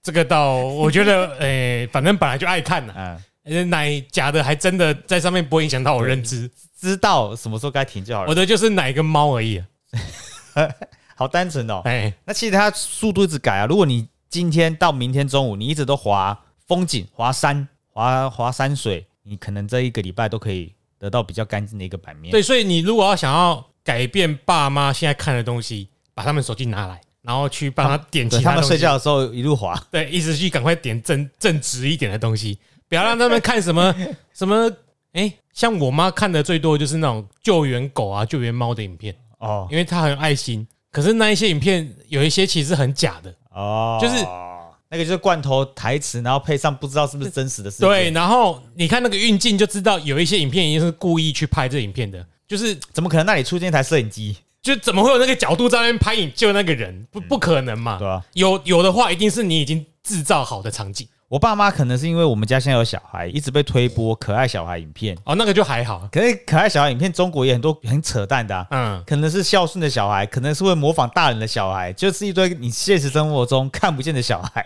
Speaker 2: 这个倒我觉得，*laughs* 诶、反正本来就爱看呐、
Speaker 1: 嗯，
Speaker 2: 呃奶假的还真的在上面不会影响到我认知，
Speaker 1: 知道什么时候该停就好了。
Speaker 2: 我的就是奶跟猫而已、啊。*laughs*
Speaker 1: 好单纯哦。
Speaker 2: 哎、
Speaker 1: 那其实它速度一直改啊。如果你今天到明天中午，你一直都滑风景、滑山、滑滑山水，你可能这一个礼拜都可以得到比较干净的一个版面。
Speaker 2: 对，所以你如果要想要改变爸妈现在看的东西，把他们手机拿来，然后去帮他点其
Speaker 1: 他，
Speaker 2: 他们
Speaker 1: 睡觉的时候一路滑。
Speaker 2: 对，一直去赶快点正正直一点的东西，不要让他们看什么什么。哎、像我妈看的最多的就是那种救援狗啊、救援猫的影片，
Speaker 1: 哦
Speaker 2: 因为她很有爱心。可是那一些影片有一些其实很假的，
Speaker 1: 哦，
Speaker 2: 就是
Speaker 1: 那个就是罐头台词，然后配上不知道是不是真实的事件。
Speaker 2: 对。，然后你看那个运镜就知道，有一些影片一定是故意去拍这影片的，就是
Speaker 1: 怎么可能那里出现一台摄影机？
Speaker 2: 就怎么会有那个角度在那边拍影救那个人？不不可能嘛
Speaker 1: 对？吧、
Speaker 2: 有有的话，一定是你已经制造好的场景
Speaker 1: 我爸妈可能是因为我们家现在有小孩，一直被推播可爱小孩影片。
Speaker 2: 哦，那个就还好。
Speaker 1: 可是可爱小孩影片，中国也很多很扯淡的、啊，
Speaker 2: 嗯，
Speaker 1: 可能是孝顺的小孩，可能是会模仿大人的小孩，就是一堆你现实生活中看不见的小孩。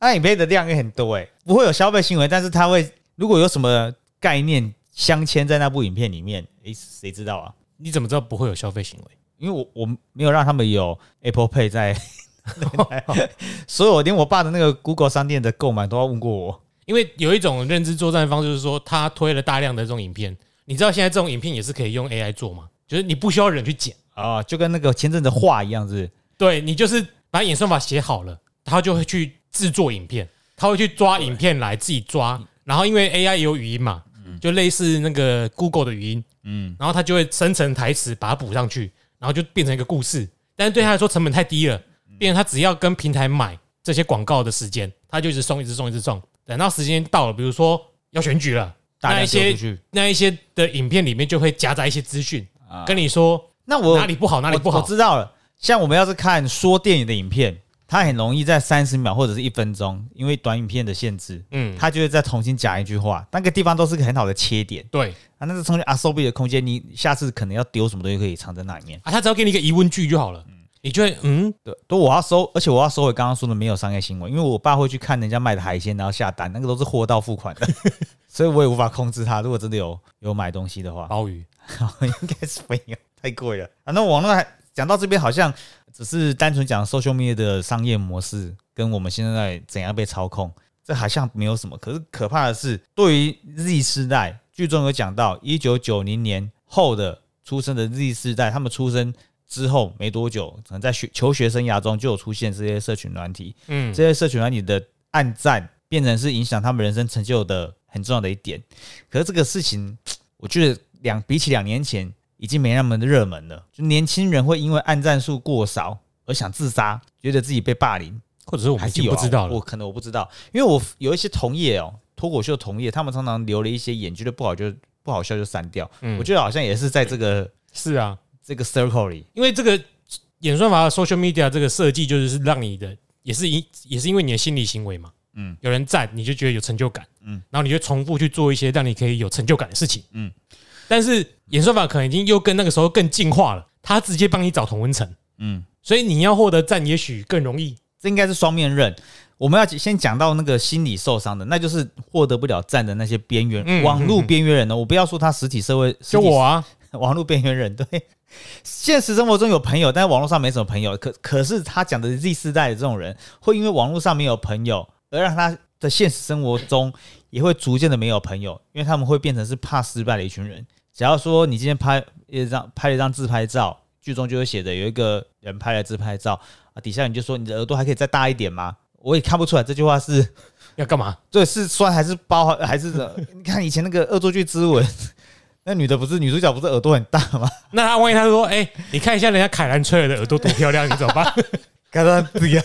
Speaker 1: 那 *laughs* 影片的量也很多诶、不会有消费行为，但是他会如果有什么概念镶嵌在那部影片里面，诶、谁知道啊？
Speaker 2: 你怎么知道不会有消费行为？
Speaker 1: 因为我我没有让他们有 Apple Pay 在，*laughs* 所有连我爸的那个 Google 商店的购买都要问过我。
Speaker 2: 因为有一种认知作战方式，就是说他推了大量的这种影片，你知道现在这种影片也是可以用 AI 做吗？就是你不需要人去剪，
Speaker 1: 啊，就跟那个前阵子画一样，是？
Speaker 2: 对你就是把演算法写好了，他就会去制作影片，他会去抓影片来自己抓，然后因为 AI 也有语音嘛，就类似那个 Google 的语音，
Speaker 1: 嗯，
Speaker 2: 然后他就会生成台词，把它补上去，然后就变成一个故事。但是对他来说成本太低了，变成他只要跟平台买这些广告的时间，他就一直送，一直送，一直送。等到时间到了，比如说要选举了，那一些那一些的影片里面就会夹杂一些资讯，
Speaker 1: 啊
Speaker 2: 跟你说
Speaker 1: 那我
Speaker 2: 哪里不好，哪里不
Speaker 1: 好，我。知道了。像我们要是看说电影的影片，它很容易在三十秒或者是一分钟，因为短影片的限制，
Speaker 2: 嗯，
Speaker 1: 它就会再重新讲一句话，那个地方都是个很好的切点
Speaker 2: 对
Speaker 1: 啊。那是从阿 s o b 的空间，你下次可能要丢什么东西可以藏在那里面。
Speaker 2: 啊，他只要给你一个疑问句就好了，你就会嗯，
Speaker 1: 对，都我要收，而且我要收回刚刚说的没有商业行为，因为我爸会去看人家卖的海鲜，然后下单，那个都是货到付款的，*laughs* 所以我也无法控制他。如果真的有有买东西的话，
Speaker 2: 鲍鱼
Speaker 1: 应该是没有，太贵了啊。那网络还讲到这边，好像只是单纯讲 social media 的商业模式跟我们现在怎样被操控，这好像没有什么。可是可怕的是，对于 Z 世代，剧中有讲到一九九零年后的出生的 Z 世代，他们出生之后没多久，可能在学求学生涯中就有出现这些社群软体，
Speaker 2: 嗯，
Speaker 1: 这些社群软体的暗赞变成是影响他们人生成就的很重要的一点。可是这个事情，*tsk* 我觉得两比起两年前已经没那么的热门了。就年轻人会因为暗赞数过少而想自杀，觉得自己被霸凌，
Speaker 2: 或者是我们已
Speaker 1: 还是有、啊、
Speaker 2: 经不知道了，
Speaker 1: 我可能我不知道，因为我有一些同业哦，脱口秀同业，他们常常留了一些言，觉得不好就不好笑就删掉。
Speaker 2: 嗯。
Speaker 1: 我觉得好像也是在这个
Speaker 2: 是啊，
Speaker 1: 这个 circle 里，
Speaker 2: 因为这个演算法的 social media 这个设计就是让你的，也是因也是因为你的心理行为嘛，
Speaker 1: 嗯，
Speaker 2: 有人赞你就觉得有成就感，
Speaker 1: 嗯。
Speaker 2: 嗯，然后你就重复去做一些让你可以有成就感的事情，
Speaker 1: 嗯。
Speaker 2: 嗯，但是演算法可能已经又跟那个时候更进化了，它直接帮你找同温层，
Speaker 1: 嗯，
Speaker 2: 所以你要获得赞也许更容易，
Speaker 1: 这应该是双面刃。我们要先讲到那个心理受伤的，那就是获得不了赞的那些边缘、
Speaker 2: 嗯
Speaker 1: 网络边缘人呢。我不要说他实体社会，
Speaker 2: 就我啊，*laughs*
Speaker 1: 网络边缘人，对，现实生活中有朋友，但是网络上没什么朋友。可可是他讲的 Z 世代的这种人，会因为网络上没有朋友，而让他的现实生活中也会逐渐的没有朋友，因为他们会变成是怕失败的一群人。假如说你今天拍一张拍了一张自拍照，剧中就会写的有一个人拍了自拍照啊，底下你就说你的耳朵还可以再大一点吗？我也看不出来这句话是
Speaker 2: 要干嘛？*laughs*
Speaker 1: 对是酸还是包还是你看以前那个恶作剧之吻，那女的不是女主角不是耳朵很大吗？*laughs*
Speaker 2: 那他万一他说，哎、你看一下人家凯兰崔尔的耳朵多漂亮，你怎么办？
Speaker 1: 刚刚这样，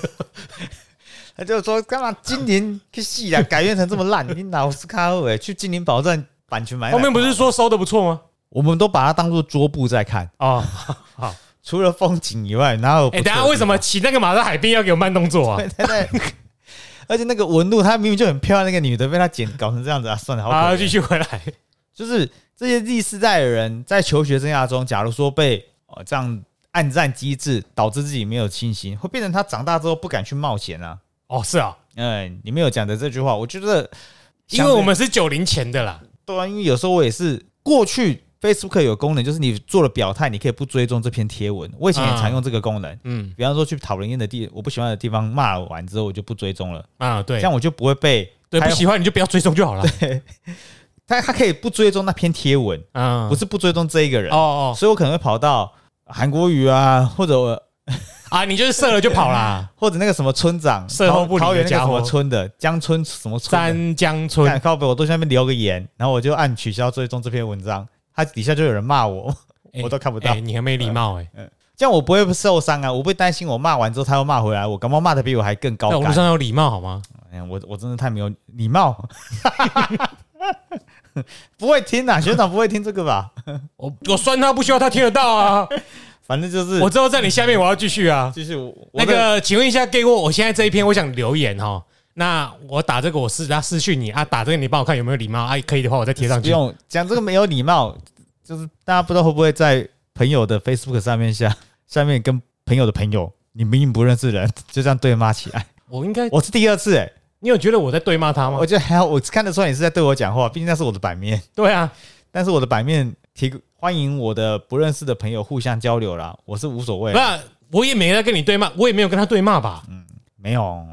Speaker 1: *laughs* 他就说干嘛精灵去戏啊，改编成这么烂，你老是卡后哎，去精灵宝藏版权买来。
Speaker 2: 后面不是说收的不错吗？
Speaker 1: 我们都把它当做桌布在看，
Speaker 2: 哦，好，
Speaker 1: 除了风景以外，哪有不
Speaker 2: 哎、
Speaker 1: 错的地方？
Speaker 2: 等一下为什么骑那个马在海边要给我慢动作啊？*laughs*
Speaker 1: 对对对，而且那个纹路，她明明就很漂亮，那个女的被她剪搞成这样子啊，算了，好可
Speaker 2: 好，
Speaker 1: 怜
Speaker 2: 继续回来。
Speaker 1: 就是这些第四代的人在求学生涯中，假如说被呃这样暗战机制导致自己没有信心，会变成他长大之后不敢去冒险啊。
Speaker 2: 哦，是啊，
Speaker 1: 嗯，你没有讲的这句话，我觉得
Speaker 2: 因为我们是九零前的啦。
Speaker 1: 对啊，因为有时候我也是过去 Facebook 有功能，就是你做了表态，你可以不追踪这篇贴文。我以前也常用这个功能，
Speaker 2: 嗯
Speaker 1: 比方说去讨人厌的地，我不喜欢的地方骂完之后，我就不追踪了，
Speaker 2: 啊，对
Speaker 1: 这样我就不会被
Speaker 2: 对，不喜欢你就不要追踪就好了。*laughs*
Speaker 1: 他他可以不追踪那篇贴文，
Speaker 2: 嗯，
Speaker 1: 不是不追踪这一个人
Speaker 2: 哦，哦
Speaker 1: 所以我可能会跑到韩国语啊，或者我
Speaker 2: 啊，你就是射了就跑啦。*laughs*
Speaker 1: 或者那个什么村长，桃
Speaker 2: 售后不理的
Speaker 1: 桃园那个什么村的江村什么村的，
Speaker 2: 三江村
Speaker 1: 干靠北，我都下面留个言，然后我就按取消追踪这篇文章，他底下就有人骂我，*laughs*
Speaker 2: 哎
Speaker 1: 我都看不到
Speaker 2: 哎，你很没礼貌哎。
Speaker 1: 这样我不会受伤啊，我不会担心我骂完之后他又骂回来，我感冒骂的比我还更高
Speaker 2: 在网络
Speaker 1: 干。
Speaker 2: 上有礼貌好吗？
Speaker 1: 哎呀，我我真的太没有礼貌，*laughs* *laughs* 不会听啊，*laughs* 学长不会听这个吧？*laughs*
Speaker 2: 我我酸他不需要他听得到啊。
Speaker 1: 反正就是
Speaker 2: 我之后在你下面我要继续啊。
Speaker 1: 继续我
Speaker 2: 那个，请问一下，给我我现在这一篇我想留言哈。那我打这个我私他私讯你啊，打这个你帮我看有没有礼貌啊？可以的话我再贴上
Speaker 1: 不
Speaker 2: 去。
Speaker 1: 用讲这个没有礼貌，就是大家不知道会不会在朋友的 Facebook 上面下下面跟朋友的朋友，你明明不认识的人，就这样对骂起来。
Speaker 2: 我应该，
Speaker 1: 我是第二次哎、
Speaker 2: 你有觉得我在对骂他吗
Speaker 1: 我？觉得还好，我看得出来你是在对我讲话，毕竟那是我的版面。
Speaker 2: 对啊，
Speaker 1: 但是我的版面提欢迎我的不认识的朋友互相交流啦，我是无所谓
Speaker 2: 那，我也没在跟你对骂，我也没有跟他对骂吧？
Speaker 1: 嗯没有，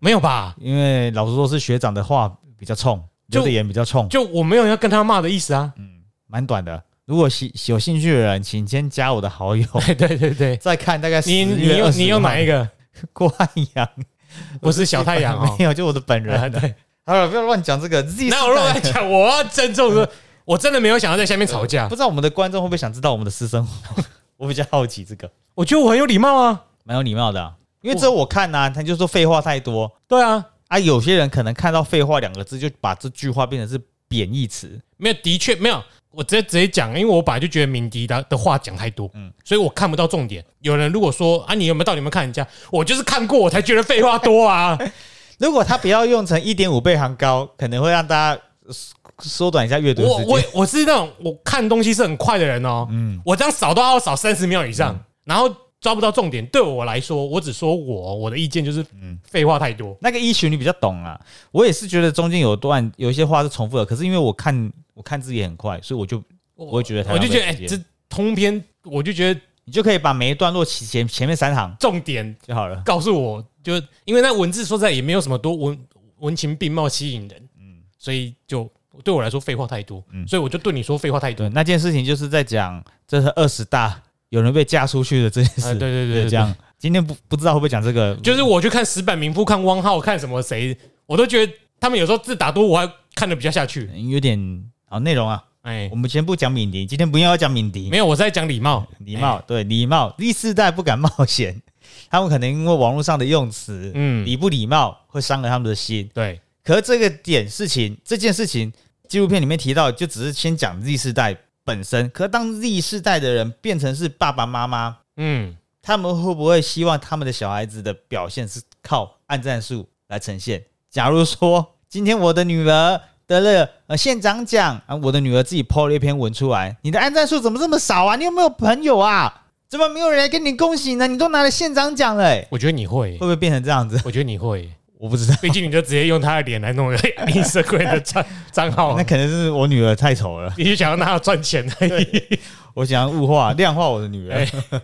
Speaker 2: 没有吧？
Speaker 1: 因为老实说是学长的话比较冲，
Speaker 2: 就
Speaker 1: 留的言比较冲，
Speaker 2: 就我没有要跟他骂的意思啊。
Speaker 1: 嗯蛮短的。如果喜有兴趣的人，请先加我的好友，
Speaker 2: 对对对对，*laughs*
Speaker 1: 再看大概
Speaker 2: 你
Speaker 1: 10月20
Speaker 2: 你用你用哪一个？*laughs*
Speaker 1: 郭汉阳？*laughs*
Speaker 2: 不是小太阳哦 *laughs*
Speaker 1: 没。有，就我的本人。
Speaker 2: 对，
Speaker 1: 好了，不要乱讲这个。
Speaker 2: 那我乱讲，我要郑重说，*laughs* 我真的没有想要在下面吵架
Speaker 1: 不。知道我们的观众会不会想知道我们的私生活？我比较好奇这个，
Speaker 2: 我觉得我很有礼貌啊。
Speaker 1: 蛮有礼貌的啊、因为只有我看呐、他就说废话太多
Speaker 2: 对啊，
Speaker 1: 啊。有些人可能看到“废话”两个字，就把这句话变成是贬义词。
Speaker 2: 没有，的确没有。我直接直接讲，因为我本来就觉得敏迪的的话讲太多，嗯，所以我看不到重点。有人如果说啊，你有没有到底有没有看人家？我就是看过，我才觉得废话多啊。*laughs*
Speaker 1: 如果他不要用成一点五倍行高，可能会让大家缩缩短一下阅读
Speaker 2: 我我
Speaker 1: 时间。
Speaker 2: 我是那种我看东西是很快的人哦，嗯，我这样扫都要扫三十秒以上，然后抓不到重点。对我来说，我只说我我的意见就是，嗯废话太多。
Speaker 1: 那个一群你比较懂啊，我也是觉得中间有段有一些话是重复的，可是因为我看我看字也很快，所以我就
Speaker 2: 我
Speaker 1: 我会觉得太
Speaker 2: 我就觉得，这通篇我就觉得
Speaker 1: 你就可以把每一段落前前前面三行
Speaker 2: 重点
Speaker 1: 就好了。
Speaker 2: 告诉我，就因为那文字说实在也没有什么多文文情并茂吸引人，嗯，所以就对我来说废话太多，所以我就对你说废话太多。
Speaker 1: 那件事情就是在讲这是二十大有人被嫁出去的这件事。
Speaker 2: 啊对对对对
Speaker 1: 这样。今天不不知道会不会讲这个，
Speaker 2: 就是我去看石板民夫、看汪浩、看什么谁，我都觉得他们有时候字打多，我还看的比较下去。
Speaker 1: 有点好内容啊。
Speaker 2: 哎
Speaker 1: 我，们先不讲敏迪，今天不要讲敏迪，
Speaker 2: 没有，我是在讲礼貌，
Speaker 1: 礼貌对礼貌，第四代不敢冒险，*laughs* 他们可能因为网络上的用词，
Speaker 2: 嗯
Speaker 1: 礼不礼貌会伤了他们的心。
Speaker 2: 对，
Speaker 1: 可是这个点事情，这件事情，纪录片里面提到，就只是先讲第四代本身。可当 Z 世代的人变成是爸爸妈妈，
Speaker 2: 嗯，
Speaker 1: 他们会不会希望他们的小孩子的表现是靠暗战术来呈现？假如说 *laughs* 今天我的女儿得了呃县长奖啊，我的女儿自己 po 了一篇文出来，你的暗战术怎么这么少啊？你有没有朋友啊？怎么没有人来跟你恭喜呢？你都拿了县长奖了、欸，
Speaker 2: 我觉得你会
Speaker 1: 会，不会变成这样子？
Speaker 2: 我觉得你会，
Speaker 1: 我不知道，*laughs*
Speaker 2: 毕竟你就直接用他的脸来弄个 *laughs* Instagram 的账 *laughs* 账号
Speaker 1: 那，可能是我女儿太丑了，
Speaker 2: 你就想要拿她赚钱而已。
Speaker 1: 我想要物化、量化我的女儿。
Speaker 2: 哎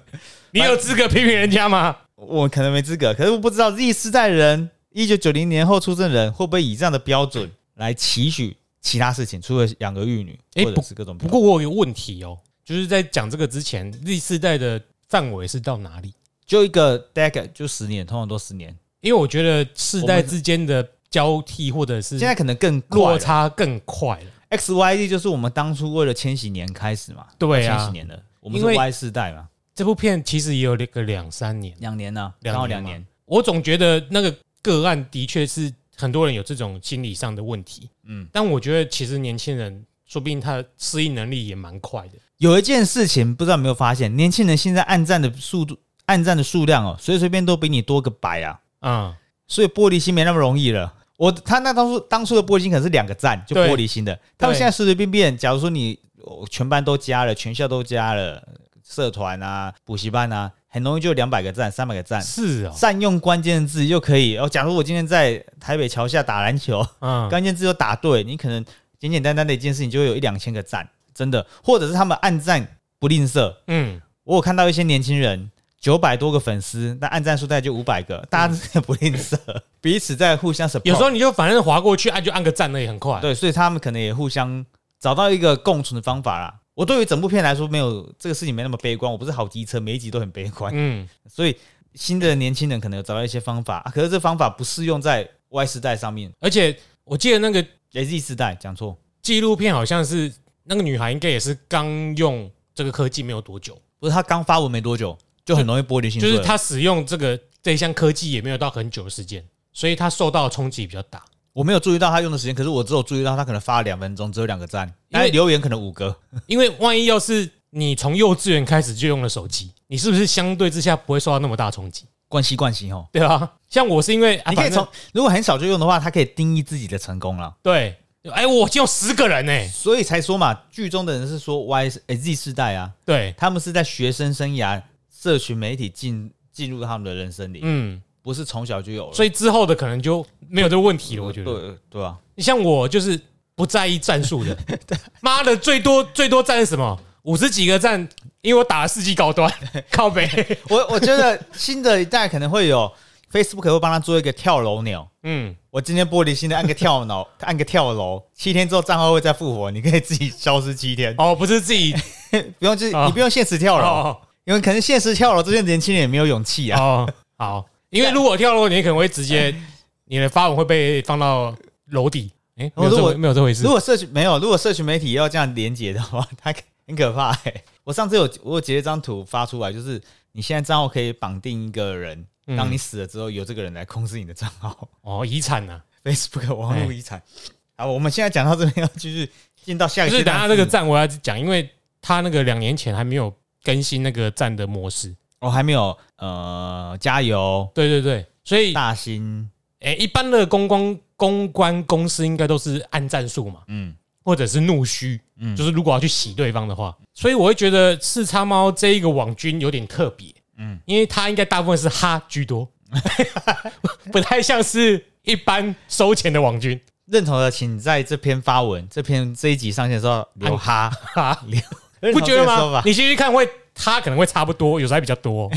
Speaker 2: 你有资格批评人家吗？
Speaker 1: 我可能没资格，可是我不知道 Z 世代人，一九九零年后出生的人会不会以这样的标准来期许其他事情，除了养儿育女，
Speaker 2: 诶
Speaker 1: 或者是各种
Speaker 2: 不过我有个问题哦，就是在讲这个之前，第四代的范围是到哪里？
Speaker 1: 就一个 decade 就十年，通常都十年，
Speaker 2: 因为我觉得世代之间的交替或者是
Speaker 1: 现在可能更快。
Speaker 2: 落差更快了。
Speaker 1: X Y Z 就是我们当初为了千禧年开始嘛，
Speaker 2: 对啊。
Speaker 1: 千禧年的，我们是 Y 世代嘛，
Speaker 2: 这部片其实也有个两三年，
Speaker 1: 两年呢，
Speaker 2: 两年嘛。
Speaker 1: 刚好两年，
Speaker 2: 我总觉得那个个案的确是很多人有这种心理上的问题，
Speaker 1: 嗯，
Speaker 2: 但我觉得其实年轻人说不定他的适应能力也蛮快的。
Speaker 1: 有一件事情不知道有没有发现，年轻人现在暗战的速度、暗战的数量哦，随随便都比你多个百啊，
Speaker 2: 嗯，
Speaker 1: 所以玻璃心没那么容易了。我他那当初当初的玻璃心可能是两个赞就玻璃心的，他们现在随随便便，假如说你哦全班都加了，全校都加了，社团啊、补习班啊，很容易就两百个赞、三百个赞。
Speaker 2: 是哦，
Speaker 1: 善用关键字又可以哦。假如我今天在台北桥下打篮球，
Speaker 2: 嗯，
Speaker 1: 关键字又打对，你可能简简单单的一件事情就会有一两千个赞，真的。或者是他们暗赞不吝啬，
Speaker 2: 嗯，
Speaker 1: 我有看到一些年轻人九百多个粉丝，那按赞数大概就五百个，大家不吝啬，*laughs* 彼此在互相 support。
Speaker 2: 有时候你就反正划过去按就按个赞，那也很快。
Speaker 1: 对，所以他们可能也互相找到一个共存的方法啦。我对于整部片来说，没有这个事情没那么悲观，我不是好机车，每一集都很悲观。
Speaker 2: 嗯，
Speaker 1: 所以新的年轻人可能有找到一些方法，啊可是这方法不适用在 Y 时代上面
Speaker 2: 而且我记得那个
Speaker 1: ，Z 世代讲错，
Speaker 2: 纪录片好像是那个女孩应该也是刚用这个科技没有多久，
Speaker 1: 不是她刚发文没多久，就很容易玻璃心碎。
Speaker 2: 就是他使用这个这一项科技也没有到很久的时间，所以他受到的冲击比较大。
Speaker 1: 我没有注意到他用的时间，可是我只有注意到他可能发了两分钟，只有两个赞，
Speaker 2: 因为
Speaker 1: 留言可能五个。
Speaker 2: 因为万一要是你从幼稚园开始就用了手机，你是不是相对之下不会受到那么大冲击？
Speaker 1: 惯习惯习哦，
Speaker 2: 对啊，像我是因为、啊、反正
Speaker 1: 你可以从如果很少就用的话，他可以定义自己的成功了，
Speaker 2: 对，哎，我就有十个人呢、
Speaker 1: 所以才说嘛，剧中的人是说 Y 诶 Z 世代啊，
Speaker 2: 对，
Speaker 1: 他们是在学生生涯、社群媒体进进入他们的人生里，
Speaker 2: 嗯，
Speaker 1: 不是从小就有了。
Speaker 2: 所以之后的可能就没有这个问题了。我觉得，
Speaker 1: 对对啊，
Speaker 2: 你像我就是不在意战术的，*laughs* 妈的，最多最多赞是什么？五十几个赞，因为我打了四季高端，靠北，*laughs*
Speaker 1: 我我觉得新的一代可能会有 Facebook 会帮他做一个跳楼鸟。
Speaker 2: 嗯，
Speaker 1: 我今天玻璃心的按个跳楼，*laughs* 按个跳楼，七天之后账号会再复活，你可以自己消失七天，
Speaker 2: 哦，不是自己
Speaker 1: 不用就是
Speaker 2: 哦。
Speaker 1: 你不用现实跳楼，
Speaker 2: 哦
Speaker 1: 因为可能现实跳楼这些年轻人也没有勇气啊。
Speaker 2: 哦，好，因为如果跳楼，你可能会直接你的发文会被放到楼底。哎，没有这
Speaker 1: 如果
Speaker 2: 没有这回事
Speaker 1: 如。果社群没有，如果社群媒体要这样连接的话，它很可怕、欸。我上次有我有截一张图发出来，就是你现在账号可以绑定一个人，
Speaker 2: 嗯
Speaker 1: 当你死了之后，由这个人来控制你的账号
Speaker 2: 哦，遗产呐
Speaker 1: ，，Facebook 网络遗产。好，我们现在讲到这边，要继续进到下一个
Speaker 2: 就是等。下这个站我要讲，因为他那个两年前还没有更新那个站的模式。
Speaker 1: 我、哦、还没有呃，加油，
Speaker 2: 对对对，所以
Speaker 1: 大新，
Speaker 2: 诶，一般的公关公关公司应该都是按战术嘛，
Speaker 1: 嗯。
Speaker 2: 或者是怒虚，
Speaker 1: 嗯，
Speaker 2: 就是如果要去洗对方的话，所以我会觉得四叉猫这一个网军有点特别，
Speaker 1: 嗯
Speaker 2: 嗯，因为他应该大部分是哈居多，*laughs* 不太像是一般收钱的网军。
Speaker 1: 认同的，请在这篇发文，这篇这一集上线的时候留哈，*laughs*
Speaker 2: 哈，
Speaker 1: 留，
Speaker 2: 不觉得吗？你继续看会，他可能会差不多，有时候还比较多。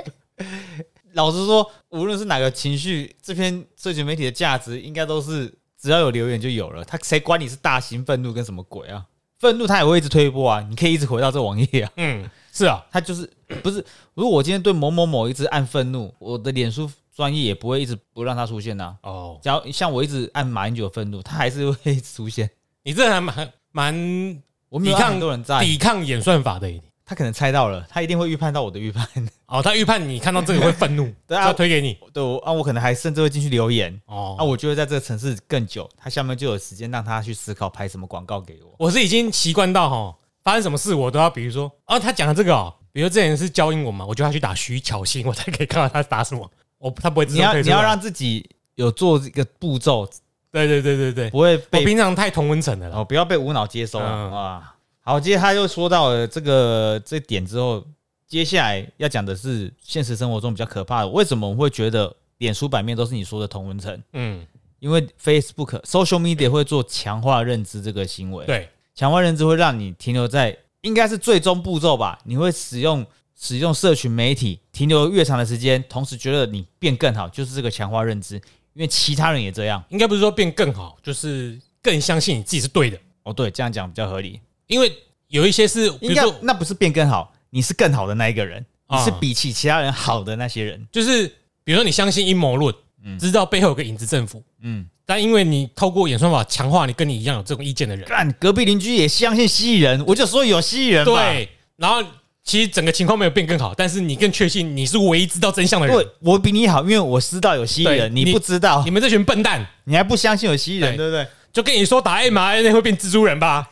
Speaker 2: *laughs*
Speaker 1: 老实说，无论是哪个情绪，这篇社群媒体的价值应该都是只要有留言就有了。他谁管你是大型愤怒跟什么鬼啊？愤怒他也会一直推播啊，你可以一直回到这网页啊。
Speaker 2: 嗯，是啊，
Speaker 1: 他就是不是？如果我今天对某某某一直按愤怒，我的脸书专业也不会一直不让他出现呐、
Speaker 2: 哦，
Speaker 1: 只要像我一直按马英九愤怒，他还是会一直出现。
Speaker 2: 你这还蛮蛮
Speaker 1: 我们
Speaker 2: 抵抗
Speaker 1: 很多人在，
Speaker 2: 抵抗演算法的耶。
Speaker 1: 他可能猜到了，他一定会预判到我的预判。*laughs*
Speaker 2: 哦，他预判你看到这个会愤怒，*laughs*
Speaker 1: 对啊
Speaker 2: 推给你。
Speaker 1: 对我啊，我可能还甚至会进去留言。
Speaker 2: 哦，
Speaker 1: 啊，我就会在这个城市更久，他下面就有时间让他去思考拍什么广告给我。
Speaker 2: 我是已经习惯到哈，发生什么事我都要，比如说，哦，他讲的这个哦，比如之前是教英文嘛，我就要去打徐巧心，我才可以看到他打什么。我他不会自
Speaker 1: 你要你要让自己有做这个步骤，
Speaker 2: 对对对对对，
Speaker 1: 不会
Speaker 2: 我
Speaker 1: 被
Speaker 2: 平常太同温层的了。
Speaker 1: 哦，不要被无脑接收啊
Speaker 2: 嗯
Speaker 1: 啊！好，接着他又说到了这个这点之后，接下来要讲的是现实生活中比较可怕的。为什么我们会觉得脸书版面都是你说的同文层？
Speaker 2: 嗯，
Speaker 1: 因为 Facebook social media 会做强化认知这个行为，
Speaker 2: 对，
Speaker 1: 强化认知会让你停留在应该是最终步骤吧？你会使用使用社群媒体停留越长的时间，同时觉得你变更好，就是这个强化认知。因为其他人也这样。
Speaker 2: 应该不是说变更好，就是更相信你自己是对的。
Speaker 1: 哦，对，这样讲比较合理。
Speaker 2: 因为有一些是，比
Speaker 1: 应该那不是变更好，你是更好的那一个人，你
Speaker 2: 啊
Speaker 1: 是比起其他人好的那些人。
Speaker 2: 就是比如说你相信阴谋论，知道背后有个影子政府，
Speaker 1: 嗯，
Speaker 2: 但因为你透过演算法强化你跟你一样有这种意见的人，
Speaker 1: 干隔壁邻居也相信蜥蜴人，我就说有蜥蜴人吧。
Speaker 2: 对，然后其实整个情况没有变更好，但是你更确信你是唯一知道真相的人。
Speaker 1: 对，我比你好，因为我知道有蜥蜴人，你不知道
Speaker 2: 你，们这群笨蛋，
Speaker 1: 你还不相信有蜥蜴人，对
Speaker 2: 对
Speaker 1: 不对？
Speaker 2: 就跟你说打 mRNA 会变蜘蛛人吧？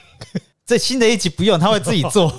Speaker 2: *laughs*
Speaker 1: 这新的一集不用，他会自己做。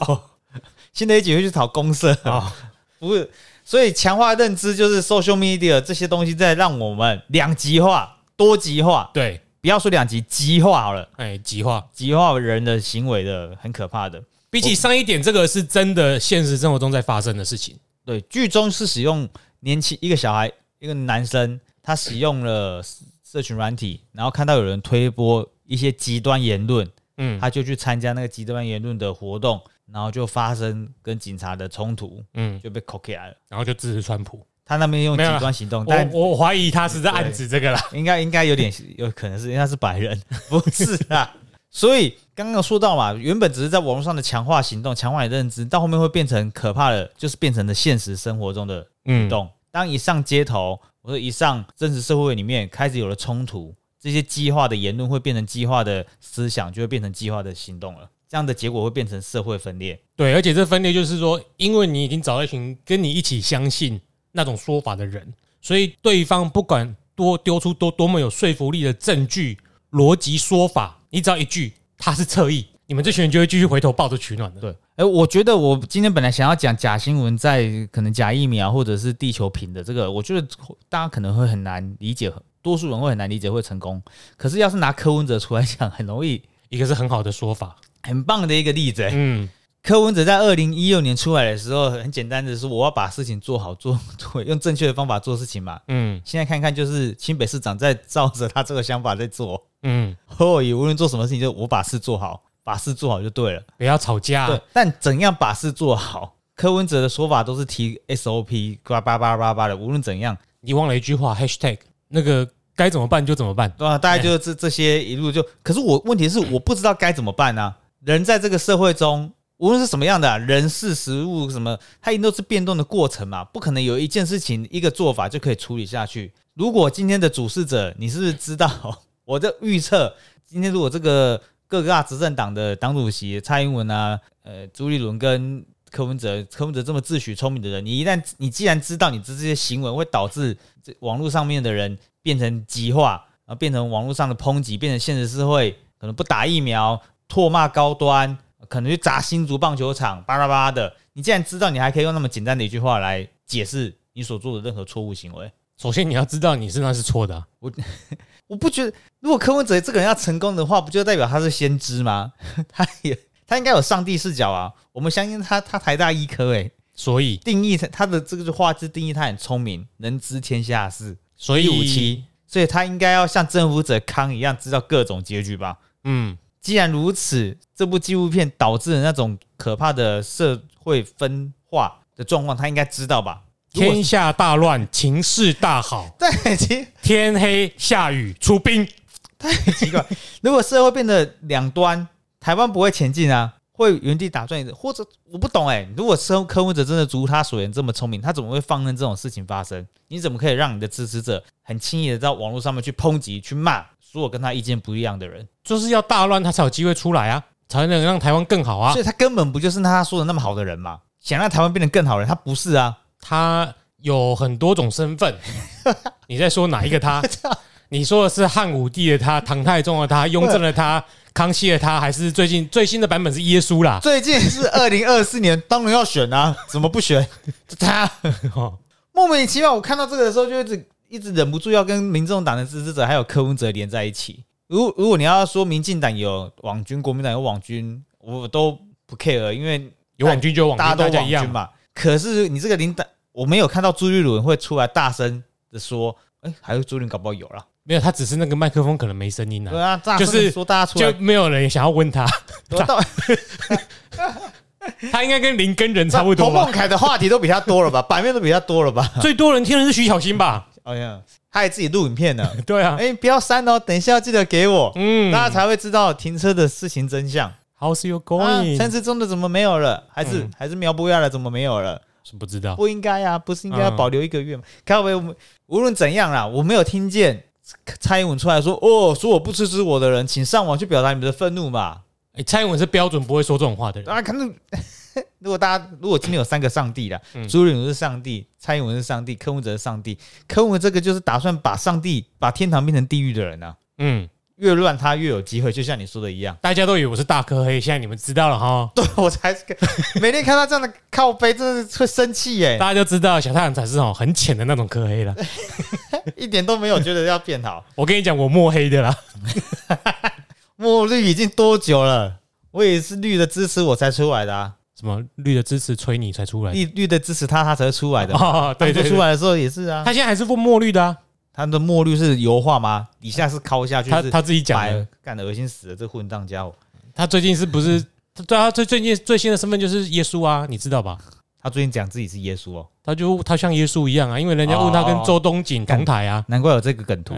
Speaker 1: *laughs* 新的一集会去讨公社
Speaker 2: 啊，
Speaker 1: 不是，所以强化认知就是 social media 这些东西在让我们两极化、多极化，
Speaker 2: 对，
Speaker 1: 不要说两极，极化好了，
Speaker 2: 哎，极化。
Speaker 1: 极化人的行为的很可怕的。
Speaker 2: 比起上一点，这个是真的现实生活中在发生的事情。
Speaker 1: 对，剧中是使用年轻一个小孩，一个男生，他使用了社群软体，然后看到有人推播一些极端言论，
Speaker 2: 嗯
Speaker 1: 他就去参加那个极端言论的活动，然后就发生跟警察的冲突，
Speaker 2: 嗯，
Speaker 1: 就被扣起来了。
Speaker 2: 然后就支持川普。
Speaker 1: 他那边用极端行动，但
Speaker 2: 我怀疑他是在暗指这个啦。
Speaker 1: 应该应该有点有可能是因为他是白人，*laughs* 不是啦。所以刚刚有说到嘛，原本只是在网络上的强化行动、强化你的认知，到后面会变成可怕的，就是变成了现实生活中的
Speaker 2: 运，
Speaker 1: 动。当一上街头，或者一上真实社会里面开始有了冲突，这些激化的言论会变成激化的思想，就会变成激化的行动了。这样的结果会变成社会分裂。
Speaker 2: 对，而且这分裂就是说，因为你已经找到一群跟你一起相信那种说法的人，所以对方不管多丢出多多么有说服力的证据、逻辑说法，你只要一句他是侧翼，你们这群人就会继续回头抱着取暖的。
Speaker 1: 对，哎、我觉得我今天本来想要讲假新闻在可能假疫苗或者是地球平的这个，我觉得大家可能会很难理解，多数人会很难理解会成功。可是要是拿柯文哲出来讲，很容易，
Speaker 2: 一个是很好的说法，
Speaker 1: 很棒的一个例子、哎
Speaker 2: 嗯，
Speaker 1: 柯文哲在二零一六年出来的时候，很简单的说，我要把事情做好，做做用正确的方法做事情嘛。
Speaker 2: 嗯
Speaker 1: 现在看看，就是新北市长在照着他这个想法在做，
Speaker 2: 嗯，
Speaker 1: 哦，也无论做什么事情，就我把事做好，把事做好就对了。
Speaker 2: 不要吵架
Speaker 1: 对，，但怎样把事做好？柯文哲的说法都是提 SOP，叭叭叭叭叭的，无论怎样，
Speaker 2: 你忘了一句话，#hashtag 那个该怎么办就怎么办。
Speaker 1: 对吧？大概就是这这些一路就，可是我问题是我不知道该怎么办呢、人在这个社会中，无论是什么样的、啊、人事、食物什么，它一定都是变动的过程嘛，不可能有一件事情一个做法就可以处理下去。如果今天的主事者，你是不是知道我的预测？今天如果这个各个大执政党的党主席蔡英文啊，呃，朱立伦跟柯文哲，柯文哲这么自诩聪明的人，你一旦你既然知道你这这些行为会导致这网络上面的人变成极化，然后变成网络上的抨击，变成现实社会可能不打疫苗、唾骂高端，可能去砸新竹棒球场，巴拉巴拉的。你既然知道，你还可以用那么简单的一句话来解释你所做的任何错误行为。
Speaker 2: 首先你要知道你是那是错的、
Speaker 1: 我不觉得，如果柯文哲这个人要成功的话，不就代表他是先知吗？*laughs* 他也他应该有上帝视角啊！我们相信他，他台大医科诶、
Speaker 2: 所以
Speaker 1: 定义他他的这个画质定义他很聪明，能知天下事，
Speaker 2: 所以
Speaker 1: 一五七，所以他应该要像征服者康一样知道各种结局吧？
Speaker 2: 嗯，
Speaker 1: 既然如此，这部纪录片导致的那种可怕的社会分化的状况，他应该知道吧？
Speaker 2: 天下大乱，情势大好，*laughs*
Speaker 1: 对，
Speaker 2: 天黑下雨出兵。*laughs*
Speaker 1: 太奇怪。如果社会变得两端，台湾不会前进啊，会原地打转，或者我不懂哎、如果科科文者真的如他所言这么聪明，他怎么会放任这种事情发生？你怎么可以让你的支持者很轻易的在网络上面去抨击、去骂所有跟他意见不一样的人？
Speaker 2: 就是要大乱，他才有机会出来啊，才能让台湾更好啊
Speaker 1: 所。以他根本不就是他说的那么好的人嘛？想让台湾变得更好的人，他不是啊。
Speaker 2: 他有很多种身份，*laughs* 你在说哪一个他？*laughs* 你说的是汉武帝的他、唐太宗的他、雍正的他、康熙的他，还是最近最新的版本是耶稣啦？
Speaker 1: 最近是二零二四年，当然要选啊，怎么不选？他
Speaker 2: 哦
Speaker 1: 莫名其妙，我看到这个的时候，就一直一直忍不住要跟民众党的支持者还有柯文哲连在一起。如如果你要说民进党有网军，国民党有网军，我都不 care，因为
Speaker 2: 有网军就有网军，
Speaker 1: 大家都
Speaker 2: 大家一样嘛。
Speaker 1: 网军嘛。可是你这个领导，我没有看到朱立伦会出来大声的说，哎、还有朱立伦搞不好有了，
Speaker 2: 没有，他只是那个麦克风可能没声音啊，
Speaker 1: 对啊，
Speaker 2: 就是
Speaker 1: 地说大家出来
Speaker 2: 就
Speaker 1: 来，
Speaker 2: 没有人想要问他。他应该跟林根人差不多
Speaker 1: 彭
Speaker 2: 吧
Speaker 1: 孟？凯的话题都比他多了吧，*laughs* 版面都比他多了吧？
Speaker 2: 最多人听的是徐小新吧？
Speaker 1: 哎呀，他也自己录影片呢。*laughs*
Speaker 2: 对啊，
Speaker 1: 哎，不要删哦，等一下要记得给我，
Speaker 2: 嗯
Speaker 1: 大家才会知道停车的事情真相。
Speaker 2: ，How's you
Speaker 1: 啊
Speaker 2: ，going？
Speaker 1: 陈时中的怎么没有了？还是、
Speaker 2: 嗯
Speaker 1: 还是苗博雅的怎么没有了？
Speaker 2: 是不知道，
Speaker 1: 不应该啊，不是应该要
Speaker 2: 嗯
Speaker 1: 保留一个月吗？看我们无论怎样啦，我没有听见蔡英文出来说哦，说我不支持我的人，请上网去表达你们的愤怒嘛。
Speaker 2: 哎，蔡英文是标准不会说这种话的人。
Speaker 1: 啊，可能 *laughs* 如果大家如果今天有三个上帝啦，
Speaker 2: 嗯
Speaker 1: 朱立伦是上帝，蔡英文是上帝，柯文哲是上帝，柯文哲这个就是打算把上帝把天堂变成地狱的人啊，
Speaker 2: 嗯，
Speaker 1: 越乱他越有机会，就像你说的一样。
Speaker 2: 大家都以为我是大科黑，现在你们知道了哈，*laughs*
Speaker 1: 对我才是每天看到这样的靠背，真的是会生气耶，
Speaker 2: 大家就知道小太阳才是哦很浅的那种科黑了。*laughs*
Speaker 1: 一点都没有觉得要变好。
Speaker 2: 我跟你讲，我墨黑的啦。*laughs*
Speaker 1: 墨绿已经多久了？我也是绿的支持我才出来的啊，
Speaker 2: 什么绿的支持吹你才出来的？
Speaker 1: 绿绿的支持他，他才会出来的。
Speaker 2: 哦，对对对，
Speaker 1: 当初出来的时候也是啊，
Speaker 2: 他现在还是不墨绿的啊，
Speaker 1: 他的墨绿是油画吗？底下是抠下去，
Speaker 2: 他他自己讲
Speaker 1: 白
Speaker 2: 的。
Speaker 1: 干的恶心死了，这混账家伙。
Speaker 2: 他最近是不是？对啊，最最近最新的身份就是耶稣啊，你知道吧？
Speaker 1: 他最近讲自己是耶稣哦，
Speaker 2: 他就他像耶稣一样啊，因为人家问他跟周东锦同台啊，
Speaker 1: 难怪有这个梗图。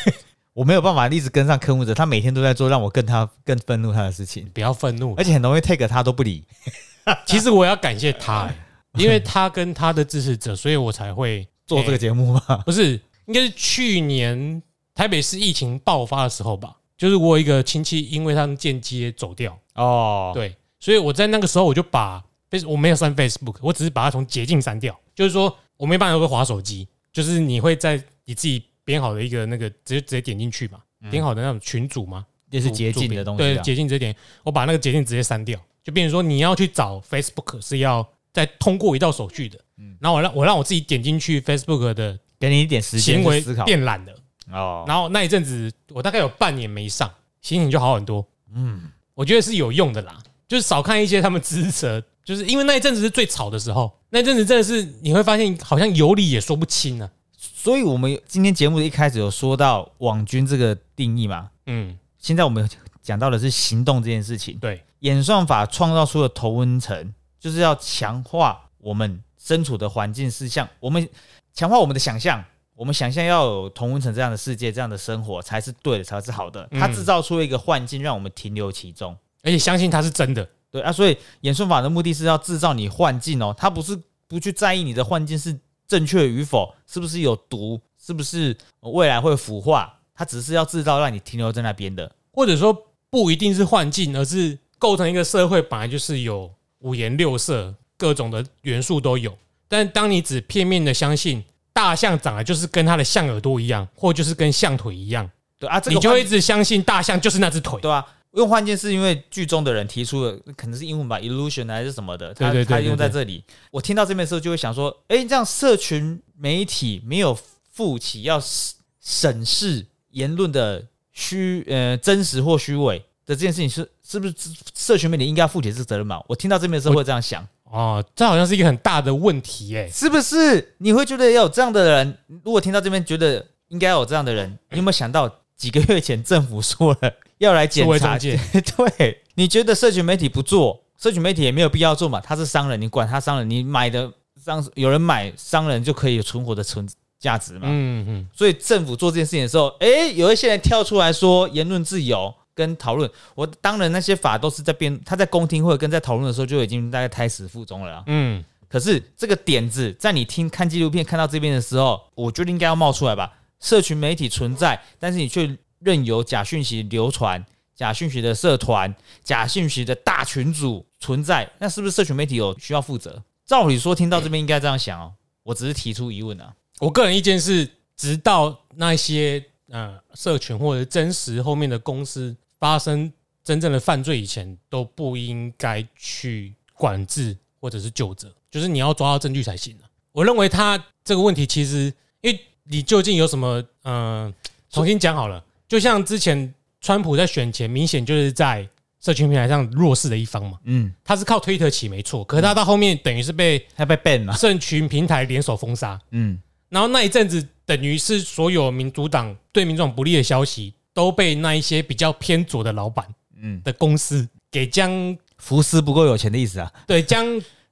Speaker 1: *laughs* 我没有办法一直跟上科目者，他每天都在做让我更他 *laughs* 更愤怒他的事情，
Speaker 2: 不要愤怒
Speaker 1: 而。且很容易 take 他都不理。*laughs*
Speaker 2: 其实我要感谢他、欸因为他跟他的支持者，所以我才会
Speaker 1: 做这个
Speaker 2: 欸
Speaker 1: 节目嘛，
Speaker 2: 不是，应该是去年台北市疫情爆发的时候吧。就是我有一个亲戚，因为他们间接走掉，
Speaker 1: 哦，
Speaker 2: 对，所以我在那个时候我就把 Face 我没有删 Facebook，我只是把它从捷径删掉。就是说我没办法有个滑手机，就是你会在你自己编好的一个那个直接直接点进去嘛，编好的那种群组嘛，
Speaker 1: 也是捷径的东西
Speaker 2: 对，
Speaker 1: 啊。
Speaker 2: 捷径这点，我把那个捷径直接删掉，就变成说你要去找 Facebook 是要再通过一道手续的。
Speaker 1: 嗯
Speaker 2: 然后我让我让我自己点进去 Facebook 的
Speaker 1: 给你一点时间
Speaker 2: 行为
Speaker 1: 去思考。
Speaker 2: 变懒了。
Speaker 1: 哦，
Speaker 2: 然后那一阵子我大概有半年没上，心情就好很多。嗯，我觉得是有用的啦，就是少看一些他们支持，就是因为那一阵子是最吵的时候，那一阵子真的是你会发现好像有理也说不清啊。
Speaker 1: 所以我们今天节目的一开始有说到网军这个定义嘛，
Speaker 2: 嗯，
Speaker 1: 现在我们讲到的是行动这件事情。
Speaker 2: 对，
Speaker 1: 演算法创造出的同温层，就是要强化我们身处的环境是像，我们强化我们的想象。我们想象要有同温层这样的世界，这样的生活才是对的，才是好的。
Speaker 2: 嗯
Speaker 1: 它制造出一个幻境，让我们停留其中。
Speaker 2: 而且相信它是真的。
Speaker 1: 对啊，所以演算法的目的是要制造你幻境哦，它不是不去在意你的幻境是正确与否，是不是有毒，是不是未来会腐化，它只是要制造让你停留在那边的。
Speaker 2: 或者说不一定是幻境，而是构成一个社会本来就是有五颜六色、各种的元素都有。但当你只片面的相信大象长得就是跟它的象耳朵一样，或就是跟象腿一样，
Speaker 1: 对啊，这个
Speaker 2: 你就会一直相信大象就是那只腿。
Speaker 1: 对啊，用幻境是因为剧中的人提出的，可能是英文吧，illusion 还是什么的，他他用在这里。我听到这边的时候就会想说，诶，这样社群媒体没有负起要审审视言论的虚呃真实或虚伪的这件事情是是不是社群媒体应该要负起这个责任嘛？我听到这边的时候会这样想，
Speaker 2: 哦，这好像是一个很大的问题耶。
Speaker 1: 是不是？你会觉得要有这样的人？如果听到这边觉得应该要有这样的人，你有没有想到几个月前政府说了要来检查？*laughs* 对，你觉得社群媒体不做，社群媒体也没有必要做嘛？他是商人，你管他商人，你买的商有人买，商人就可以有存活的存价值嘛？
Speaker 2: 嗯嗯，
Speaker 1: 所以政府做这件事情的时候，诶，有一些人跳出来说言论自由跟讨论，我当然那些法都是在编，他在公听会跟在讨论的时候就已经大概胎死腹中了啦。
Speaker 2: 嗯，
Speaker 1: 可是这个点子，在你听看纪录片看到这边的时候，我觉得应该要冒出来吧。社群媒体存在，但是你却任由假讯息流传、假讯息的社团、假讯息的大群组存在，那是不是社群媒体有需要负责？照理说，听到这边应该这样想哦。我只是提出疑问啊。
Speaker 2: 我个人意见是，直到那些呃社群或者真实后面的公司发生真正的犯罪以前，都不应该去管制或者是救责，就是你要抓到证据才行啊我认为他这个问题其实，因为你究竟有什么嗯，重新讲好了，就像之前川普在选前，明显就是在社群平台上弱势的一方嘛，
Speaker 1: 嗯，
Speaker 2: 他是靠推特起没错，可是他到后面等于是被
Speaker 1: 他被 ban 了。
Speaker 2: 社群平台联手封杀。
Speaker 1: 嗯，
Speaker 2: 然后那一阵子，等于是所有民主党对民主党不利的消息都被那一些比较偏左的老板
Speaker 1: 嗯
Speaker 2: 的公司给将
Speaker 1: 福斯不够有钱的意思啊。
Speaker 2: 对将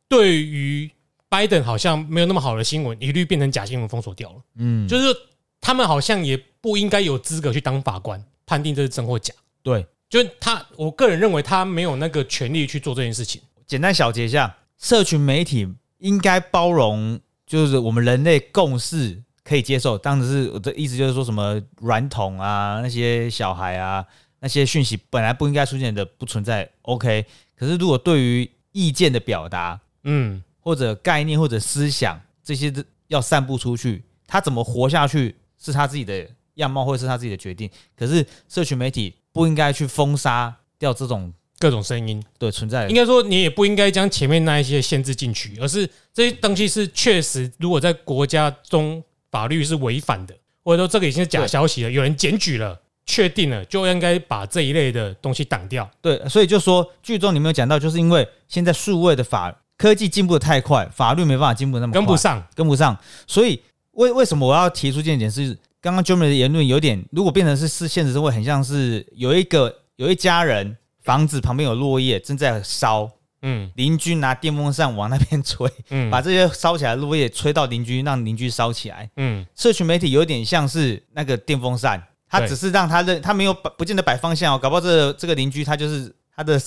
Speaker 2: 对于拜登好像没有那么好的新闻，一律变成假新闻封锁掉了。
Speaker 1: 嗯，
Speaker 2: 就是他们好像也不应该有资格去当法官，判定这是真或假。
Speaker 1: 对。
Speaker 2: 就是他，我个人认为他没有那个权利去做这件事情。
Speaker 1: 简单小结一下，社群媒体应该包容，就是我们人类共识可以接受。当时是我的意思，就是说什么软桶啊，那些小孩啊，那些讯息本来不应该出现的，不存在。OK，可是如果对于意见的表达，
Speaker 2: 嗯，
Speaker 1: 或者概念或者思想这些要散布出去，他怎么活下去是他自己的样貌，或者是他自己的决定。可是社群媒体。不应该去封杀掉这种
Speaker 2: 各种声音，
Speaker 1: 对存在。
Speaker 2: 应该说，你也不应该将前面那一些限制进去，而是这些东西是确实，如果在国家中法律是违反的，或者说这个已经是假消息了，有人检举了，确定了，就应该把这一类的东西挡掉。
Speaker 1: 对，所以就说剧中你没有讲到，就是因为现在数位的法科技进步的太快，法律没办法进步那么
Speaker 2: 跟不上，
Speaker 1: 跟不上。所以为为什么我要提出这一点是？刚刚 Jeremy 的言论有点，如果变成是是现实生活，很像是有一个有一家人房子旁边有落叶正在烧，嗯，邻居拿电风扇往那边吹，嗯，*laughs* 把这些烧起来的落叶吹到邻居，让邻居烧起来，嗯，社群媒体有点像是那个电风扇，它只是让它认，它没有摆，不见得摆方向哦，搞不好这这个邻居他就是他的。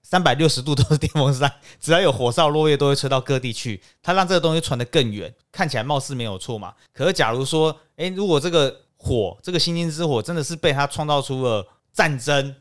Speaker 1: 三百六十度都是电风扇，*laughs* 只要有火烧落叶都会吹到各地去。它让这个东西传得更远，看起来貌似没有错嘛。可是假如说，诶，如果这个火，这个星星之火真的是被他创造出了战争，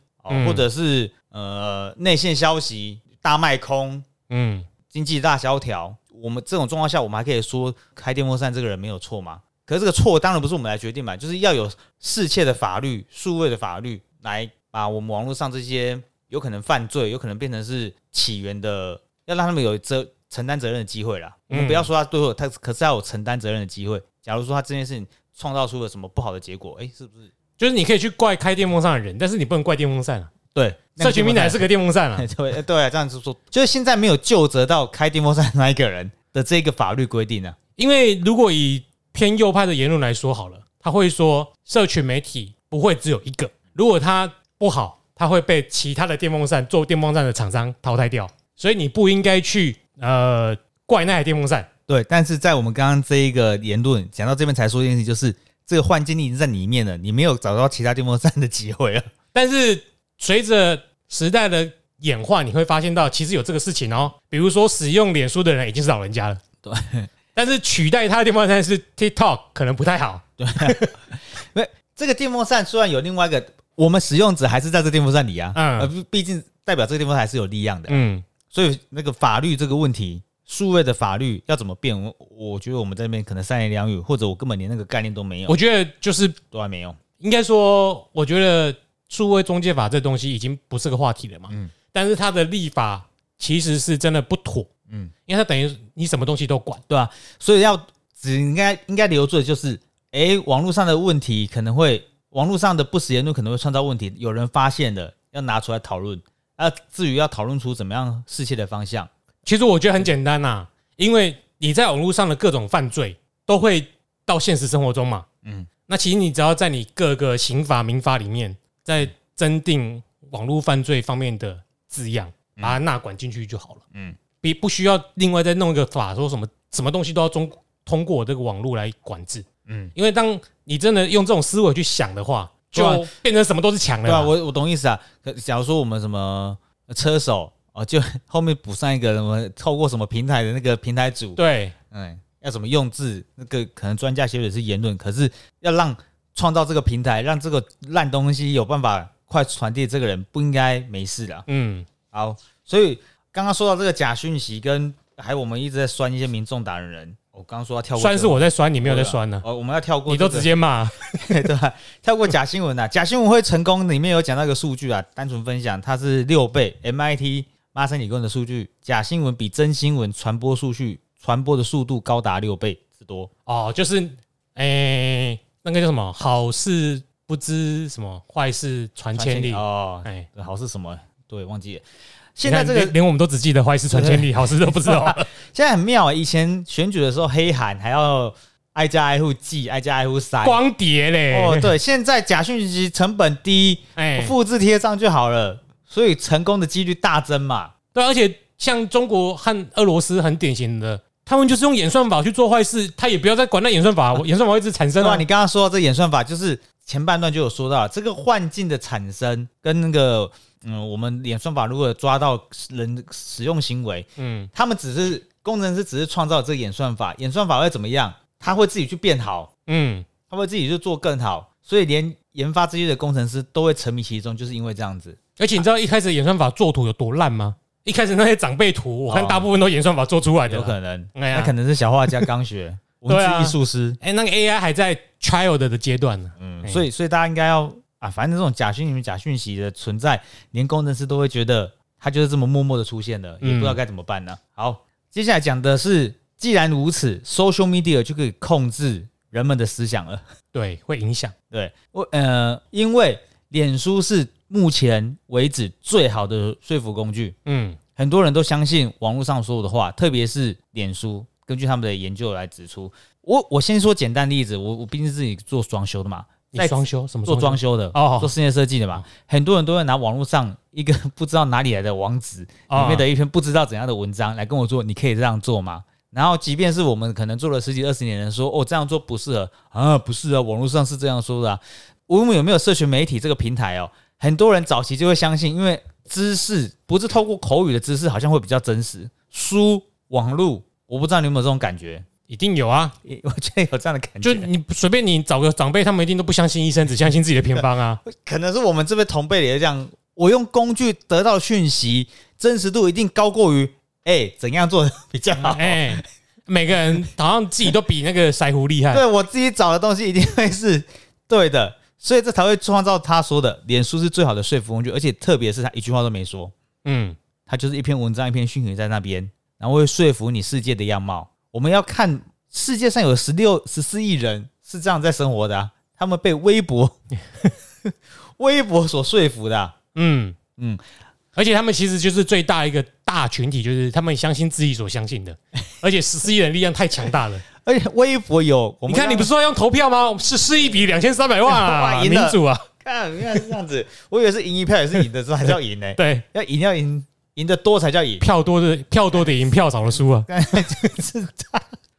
Speaker 1: 或者是呃内线消息大卖空，嗯，经济大萧条，我们这种状况下，我们还可以说开电风扇这个人没有错吗？可是这个错当然不是我们来决定嘛，就是要有适切的法律、数位的法律来把我们网络上这些。有可能犯罪，有可能变成是起源的，要让他们有责承担责任的机会啦。我们不要说他最后他可是要有承担责任的机会。假如说他这件事情创造出了什么不好的结果，哎，是不是？
Speaker 2: 就是你可以去怪开电风扇的人，但是你不能怪电风扇啊。
Speaker 1: 对，
Speaker 2: 社群平台是个电风扇啊。*laughs*
Speaker 1: 对对，这样子说，就是现在没有就责到开电风扇那一个人的这个法律规定呢。
Speaker 2: 因为如果以偏右派的言论来说好了，他会说社群媒体不会只有一个，如果他不好。它会被其他的电风扇做电风扇的厂商淘汰掉，所以你不应该去呃怪那台电风扇。
Speaker 1: 对，但是在我们刚刚这一个言论讲到这边才说一件事，就是这个换境已经在里面了，你没有找到其他电风扇的机会了。
Speaker 2: 但是随着时代的演化，你会发现到其实有这个事情哦。比如说使用脸书的人已经是老人家了，
Speaker 1: 对。
Speaker 2: 但是取代他的电风扇是 TikTok，可能不太好。
Speaker 1: 对，*laughs* 因为这个电风扇虽然有另外一个。我们使用者还是在这电风扇里啊，嗯，而毕竟代表这个电风扇还是有力量的，嗯，所以那个法律这个问题，数位的法律要怎么变？我我觉得我们这边可能三言两语，或者我根本连那个概念都没有。
Speaker 2: 我觉得就是
Speaker 1: 都还没有。
Speaker 2: 应该说，我觉得数位中介法这东西已经不是个话题了嘛，嗯，但是它的立法其实是真的不妥，嗯，因为它等于你什么东西都管，
Speaker 1: 对吧？所以要只应该应该留住的就是，哎，网络上的问题可能会。网络上的不实言论可能会创造问题，有人发现了要拿出来讨论。啊，至于要讨论出怎么样世界的方向，
Speaker 2: 其实我觉得很简单呐，因为你在网络上的各种犯罪都会到现实生活中嘛。嗯，那其实你只要在你各个刑法、民法里面再增订网络犯罪方面的字样，把它纳管进去就好了。嗯，比不需要另外再弄一个法，说什么什么东西都要中通过这个网络来管制。嗯，因为当你真的用这种思维去想的话，就变成什么都是强的。
Speaker 1: 对啊，我我懂意思啊。可假如说我们什么车手哦，就 *laughs* 后面补上一个什么透过什么平台的那个平台组，
Speaker 2: 对，
Speaker 1: 嗯，要怎么用字，那个可能专家写的是言论，可是要让创造这个平台，让这个烂东西有办法快传递，这个人不应该没事的。嗯，好，所以刚刚说到这个假讯息，跟还有我们一直在酸一些民众党的人。我刚刚说要跳过，
Speaker 2: 酸是我在酸，你没有在酸呢。
Speaker 1: 哦，我们要跳过，
Speaker 2: 你都直接骂，*laughs*
Speaker 1: 对吧？跳过假新闻呐，*laughs* 假新闻会成功，里面有讲到一个数据啊，单纯分享，它是六倍。MIT 麻省理工的数据，假新闻比真新闻传播数据传播的速度高达六倍之多。
Speaker 2: 哦，就是诶，那个叫什么？好事不知什么，坏事传千里。
Speaker 1: 哦，哎，好事什么？对，忘记了。现在这个
Speaker 2: 连我们都只记得坏事传千里，*laughs* 好事都不知道。*laughs*
Speaker 1: 现在很妙啊，以前选举的时候黑函还要挨家挨户寄，挨家挨户塞
Speaker 2: 光碟嘞。
Speaker 1: 哦，对，现在假讯息成本低，哎，复制贴上就好了，所以成功的几率大增嘛。
Speaker 2: 对，而且像中国和俄罗斯很典型的，他们就是用演算法去做坏事，他也不要再管那演算法，我 *laughs* 演算法会一直产生
Speaker 1: 对吧？
Speaker 2: 啊。
Speaker 1: 你刚刚说到这演算法，就是前半段就有说到，这个幻境的产生跟那个嗯，我们演算法如果抓到人使用行为，
Speaker 2: 嗯，
Speaker 1: 他们只是工程师只是创造这个演算法，演算法会怎么样？他会自己去变好，
Speaker 2: 嗯，
Speaker 1: 他会自己去做更好，所以连研发这些的工程师都会沉迷其中，就是因为这样子。
Speaker 2: 而且你知道一开始演算法做图有多烂吗？一开始那些长辈图，我看
Speaker 1: 哦
Speaker 2: 大部分都演算法做出来的啦。
Speaker 1: 有可能，
Speaker 2: 哎呀
Speaker 1: 那可能是小画家刚学 *laughs* 字艺术师，
Speaker 2: 哎，那个 AI 还在 child 的阶段呢。
Speaker 1: 嗯，
Speaker 2: 哎
Speaker 1: 所以所以大家应该要啊，反正这种假讯息、假讯息的存在，连工程师都会觉得它就是这么默默的出现的，也不知道该怎么办呢。好，接下来讲的是，既然如此，social media 就可以控制人们的思想了。
Speaker 2: 对，会影响。
Speaker 1: 对，我呃，因为脸书是目前为止最好的说服工具，
Speaker 2: 嗯，
Speaker 1: 很多人都相信网络上说的话，特别是脸书。根据他们的研究来指出，我我先说简单例子，我我毕竟是自己做装修的嘛，在
Speaker 2: 装修什么
Speaker 1: 做？装修的，
Speaker 2: 哦
Speaker 1: 做室内设计的嘛，很多人都会拿网络上一个不知道哪里来的网址
Speaker 2: 哦
Speaker 1: 里面的一篇不知道怎样的文章来跟我说，你可以这样做吗？然后，即便是我们可能做了十几二十年的人说，哦，这样做不适合啊，不是啊，网络上是这样说的、啊。我们有没有社群媒体这个平台哦？很多人早期就会相信，因为知识不是透过口语的知识，好像会比较真实。书、网络，我不知道你有没有这种感觉？
Speaker 2: 一定有啊！*laughs*
Speaker 1: 我觉得有这样的感觉，
Speaker 2: 就你随便你找个长辈，他们一定都不相信医生，只相信自己的偏方啊。*laughs*
Speaker 1: 可能是我们这边同辈的也这样，我用工具得到讯息真实度一定高过于，哎、怎样做比较好？
Speaker 2: 哎，每个人好像自己都比那个 *laughs* 腮胡厉害。
Speaker 1: 对我自己找的东西一定会是对的，所以这才会创造他说的，脸书是最好的说服工具，而且特别是他一句话都没说，
Speaker 2: 嗯，
Speaker 1: 他就是一篇文章、一篇讯息在那边，然后会说服你世界的样貌。我们要看世界上有十六、十四亿人是这样在生活的、啊，他们被微博、*laughs* 微博所说服的啊、
Speaker 2: 嗯
Speaker 1: 嗯。
Speaker 2: 嗯，而且他们其实就是最大一个大群体，就是他们相信自己所相信的，*laughs* 而且十四亿人力量太强大了。
Speaker 1: 而且微博有，
Speaker 2: 你看，你不是说要用投票吗？是四亿比两千三百万啊，*laughs* 民主啊，
Speaker 1: 看，原来是这样子，我以为是赢一票也是赢的，这还叫赢呢、*laughs*
Speaker 2: 对，
Speaker 1: 要赢要赢赢得多才叫赢，
Speaker 2: 票多的票多的赢，票少的输啊。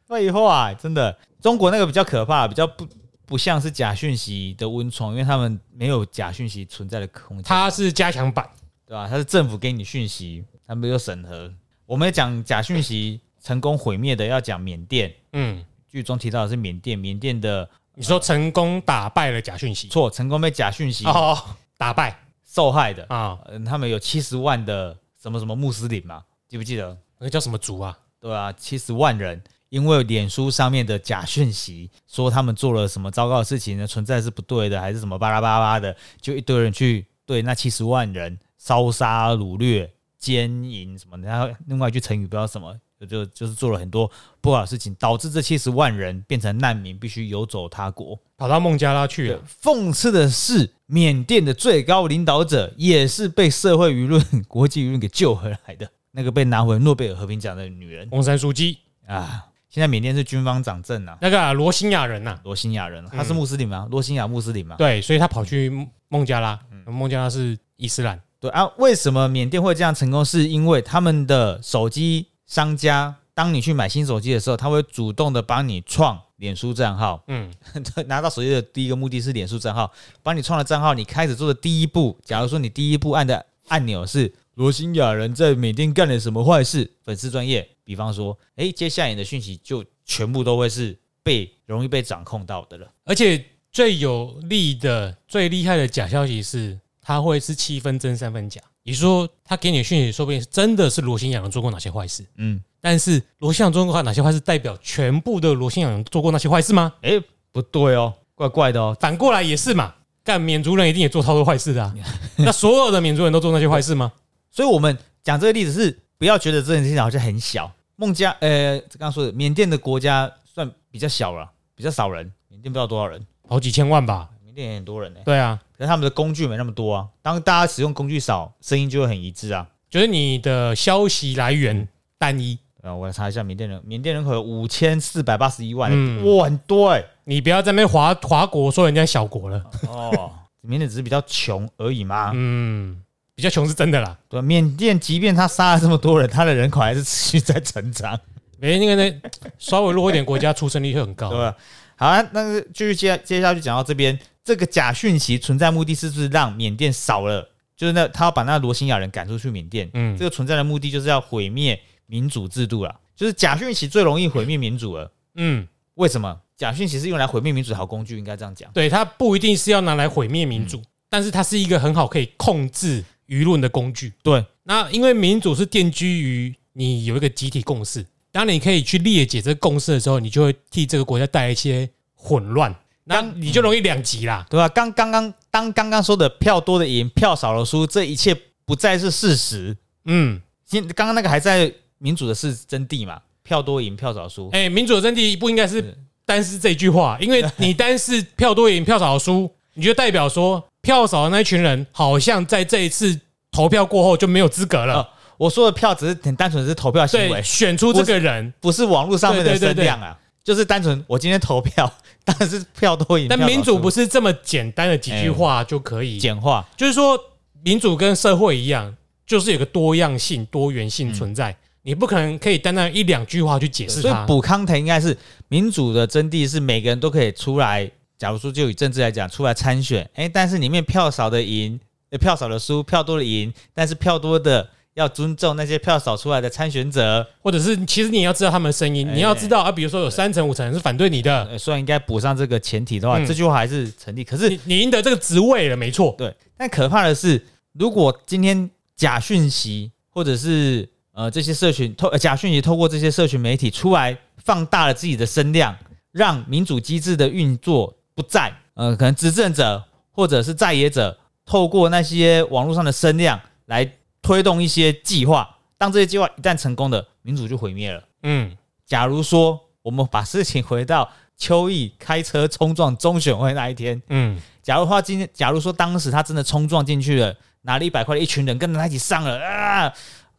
Speaker 1: 废话，真的。中国那个比较可怕，比较不不像是假讯息的温床，因为他们没有假讯息存在的空间，
Speaker 2: 它是加强版，
Speaker 1: 对吧？他是政府给你讯息，他们有审核。我们讲假讯息成功毁灭的，要讲缅甸。
Speaker 2: 嗯，
Speaker 1: 剧中提到的是缅甸，缅甸的
Speaker 2: 你说成功打败了假讯息，
Speaker 1: 错，成功被假讯息
Speaker 2: 哦，打败
Speaker 1: 受害的，
Speaker 2: 啊，
Speaker 1: 嗯，他们有七十万的什么什么穆斯林嘛，记不记得？
Speaker 2: 那个叫什么族啊？
Speaker 1: 对啊，七十万人因为脸书上面的假讯息，说他们做了什么糟糕的事情呢？存在是不对的，还是什么巴拉巴拉的，就一堆人去对那七十万人烧杀掳掠、奸淫什么的。然后另外一句成语不知道什么，就就就是做了很多不好的事情，导致这七十万人变成难民，必须游走他国。
Speaker 2: 跑到孟加拉去
Speaker 1: 对
Speaker 2: 了，，
Speaker 1: 讽刺的是，缅甸的最高领导者也是被社会舆论、国际舆论给救回来的。*laughs* 那个被拿回诺贝尔和平奖的女人
Speaker 2: 翁山书记，
Speaker 1: 啊，现在缅甸是军方掌政啊，
Speaker 2: 那个啊罗兴亚人呐，
Speaker 1: 罗兴亚人，他是穆斯林吗？罗兴亚穆斯林吗？
Speaker 2: 对，所以他跑去孟加拉，孟加拉是伊斯兰，
Speaker 1: 对啊，为什么缅甸会这样成功？是因为他们的手机商家，当你去买新手机的时候，他会主动的帮你创脸书账号。
Speaker 2: 嗯，*laughs*
Speaker 1: 拿到手机的第一个目的是脸书账号，帮你创了账号，你开始做的第一步，假如说你第一步按的按钮是罗兴亚人在缅甸干了什么坏事，粉丝专业，比方说，诶，接下来你的讯息就全部都会是被容易被掌控到的了。
Speaker 2: 而且最有利的、最厉害的假消息是，它会是七分真三分假。也就是说，他给你的讯息，说不定是真的是罗兴亚人做过哪些坏事，
Speaker 1: 嗯，
Speaker 2: 但是罗兴亚做过哪些坏事，代表全部的罗兴亚人做过那些坏事吗？
Speaker 1: 诶，不对哦，怪怪的哦。
Speaker 2: 反过来也是嘛，干缅族人一定也做超多坏事的啊。*laughs* 那所有的缅族人都做那些坏事吗？
Speaker 1: 所以我们讲这个例子是不要觉得这件事情好像很小。孟加，呃，刚刚说的缅甸的国家算比较小了，比较少人，缅甸不知道多少人，
Speaker 2: 好几千万吧？
Speaker 1: 缅甸很多人呢、
Speaker 2: 对啊，
Speaker 1: 可是他们的工具没那么多啊。当大家使用工具少，声音就会很一致啊。
Speaker 2: 就是你的消息来源单一，
Speaker 1: 呃，我来查一下缅甸人，缅甸人口有五千四百八十一万、
Speaker 2: 嗯
Speaker 1: 哇，很多哎、
Speaker 2: 你不要在那边华华国说人家小国了。
Speaker 1: 哦，缅甸只是比较穷而已嘛。
Speaker 2: 嗯，比较穷是真的啦。
Speaker 1: 对，缅甸即便他杀了这么多人，他的人口还是持续在成长。
Speaker 2: 没，那个那稍微弱一点国家出生率会很高
Speaker 1: 对。吧？好啊，那个继续接接下去讲到这边，这个假讯息存在目的是不是让缅甸少了？就是那他要把那罗兴亚人赶出去缅甸，
Speaker 2: 嗯
Speaker 1: 这个存在的目的就是要毁灭民主制度了。就是假讯息最容易毁灭民主了。
Speaker 2: 嗯，
Speaker 1: 为什么？假讯息是用来毁灭民主的好工具，应该这样讲。
Speaker 2: 对，它不一定是要拿来毁灭民主，但是它是一个很好可以控制舆论的工具。
Speaker 1: 对，
Speaker 2: 那因为民主是奠基于你有一个集体共识，当你可以去裂解这个共识的时候，你就会替这个国家带来一些混乱，那你就容易两极啦。
Speaker 1: 对吧？刚刚刚当刚刚说的票多的赢，票少的输，这一切不再是事实。
Speaker 2: 嗯，
Speaker 1: 今刚刚那个还在民主的是真谛嘛？票多赢，票少输。
Speaker 2: 哎、民主的真谛不应该是单是这句话，因为你单是票多赢、票少输，你就代表说票少的那一群人好像在这一次投票过后就没有资格了。
Speaker 1: 哦我说的票只是很单纯是投票行
Speaker 2: 对，
Speaker 1: 为，
Speaker 2: 选出这个人，
Speaker 1: 不是网络上面的声量啊，就是单纯我今天投票，*laughs* 当然是票多赢。
Speaker 2: 但民主不
Speaker 1: 是
Speaker 2: 是这么简单的几句话就可以。
Speaker 1: 简化，
Speaker 2: 就是说，民主跟社会一样，就是有个多样性、多元性存在。你不可能可以单单一两句话去解释它。
Speaker 1: 所以补康腾应该是民主的真谛是每个人都可以出来。假如说就以政治来讲，出来参选，哎、但是里面票少的赢，呃票少的输，票多的赢，但是票多的要尊重那些票少出来的参选者。
Speaker 2: 或者是，其实你要知道他们的声音，
Speaker 1: 哎
Speaker 2: 你要知道啊，比如说有三成五成人是反对你的，
Speaker 1: 呃，虽然应该补上这个前提的话，
Speaker 2: 嗯
Speaker 1: 这句话还是成立。可是
Speaker 2: 你你赢得这个职位了，没错。
Speaker 1: 对，但可怕的是，如果今天假讯息或者是呃这些社群透、呃、假讯息透过这些社群媒体出来放大了自己的声量，让民主机制的运作不在，呃，可能执政者或者是在野者透过那些网络上的声量来推动一些计划，当这些计划一旦成功的，民主就毁灭了。
Speaker 2: 嗯，
Speaker 1: 假如说我们把事情回到邱毅开车冲撞中选会那一天，
Speaker 2: 嗯，
Speaker 1: 假如话今天，假如说当时他真的冲撞进去了，拿了一百块的一群人跟着他一起上了啊，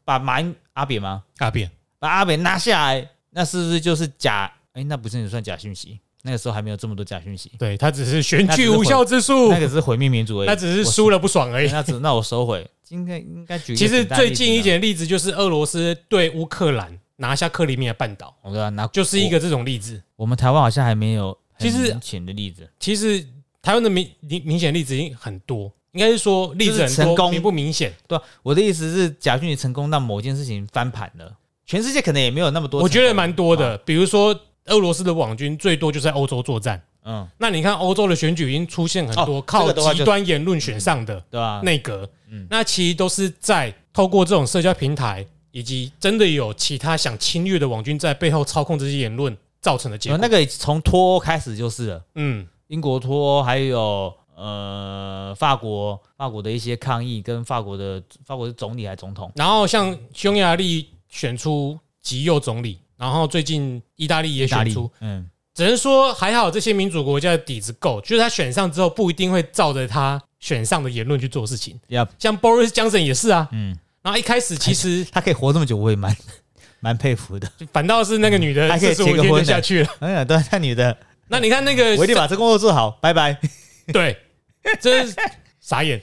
Speaker 1: 把马英阿扁吗？
Speaker 2: 阿扁。
Speaker 1: 把阿扁拿下来，那是不是就是假？哎、那不是也算假讯息？那个时候还没有这么多假讯息，
Speaker 2: 对他只是选举无效之术
Speaker 1: 那，个只是毁灭民主而已。
Speaker 2: 他只是
Speaker 1: 我
Speaker 2: 输了不爽而已。*laughs*
Speaker 1: 那只那我收回。应该应该举
Speaker 2: 其实最近一
Speaker 1: 呢，
Speaker 2: 点的例子就是俄罗斯对乌克兰拿下克里米亚半岛，
Speaker 1: 我对啊，拿
Speaker 2: 就是一个这种例子。
Speaker 1: 我们台湾好像还没有很
Speaker 2: 其实
Speaker 1: 明显的例子。
Speaker 2: 其实台湾的明明明显例子已经很多，应该是说例子很多，
Speaker 1: 成功
Speaker 2: 明不明显？
Speaker 1: 对啊，我的意思是，假讯息成功让某件事情翻盘了，全世界可能也没有那么多。
Speaker 2: 我觉得蛮多
Speaker 1: 啊
Speaker 2: 的。比如说俄罗斯的网军最多就在欧洲作战，
Speaker 1: 嗯，
Speaker 2: 那你看欧洲的选举已经出现很多
Speaker 1: 哦
Speaker 2: 靠极端言论选上的
Speaker 1: 对吧？
Speaker 2: 内阁。
Speaker 1: 嗯，
Speaker 2: 那其实都是在透过这种社交平台，以及真的有其他想侵略的网军在背后操控这些言论造成的结果。
Speaker 1: 那个从脱欧开始就是了，
Speaker 2: 嗯，
Speaker 1: 英国脱欧，还有呃法国法国的一些抗议，跟法国的法国的总理还是总统？
Speaker 2: 然后像匈牙利选出极右总理，然后最近意大利也选出，，
Speaker 1: 嗯，
Speaker 2: 只能说还好这些民主国家的底子够，就是他选上之后不一定会照着他选上的言论去做事情。像 Boris Johnson 也是啊，
Speaker 1: 嗯，
Speaker 2: 然后一开始其实
Speaker 1: 他可以 *laughs* 活这么久，我也蛮 *laughs* 蛮佩服的。
Speaker 2: 反倒是那个女的
Speaker 1: 还可以结个
Speaker 2: 下去了。
Speaker 1: 哎呀，对，那女的，
Speaker 2: 那你看那个 *laughs*
Speaker 1: 我一定把这工作做好，拜拜。
Speaker 2: 对，真是傻眼。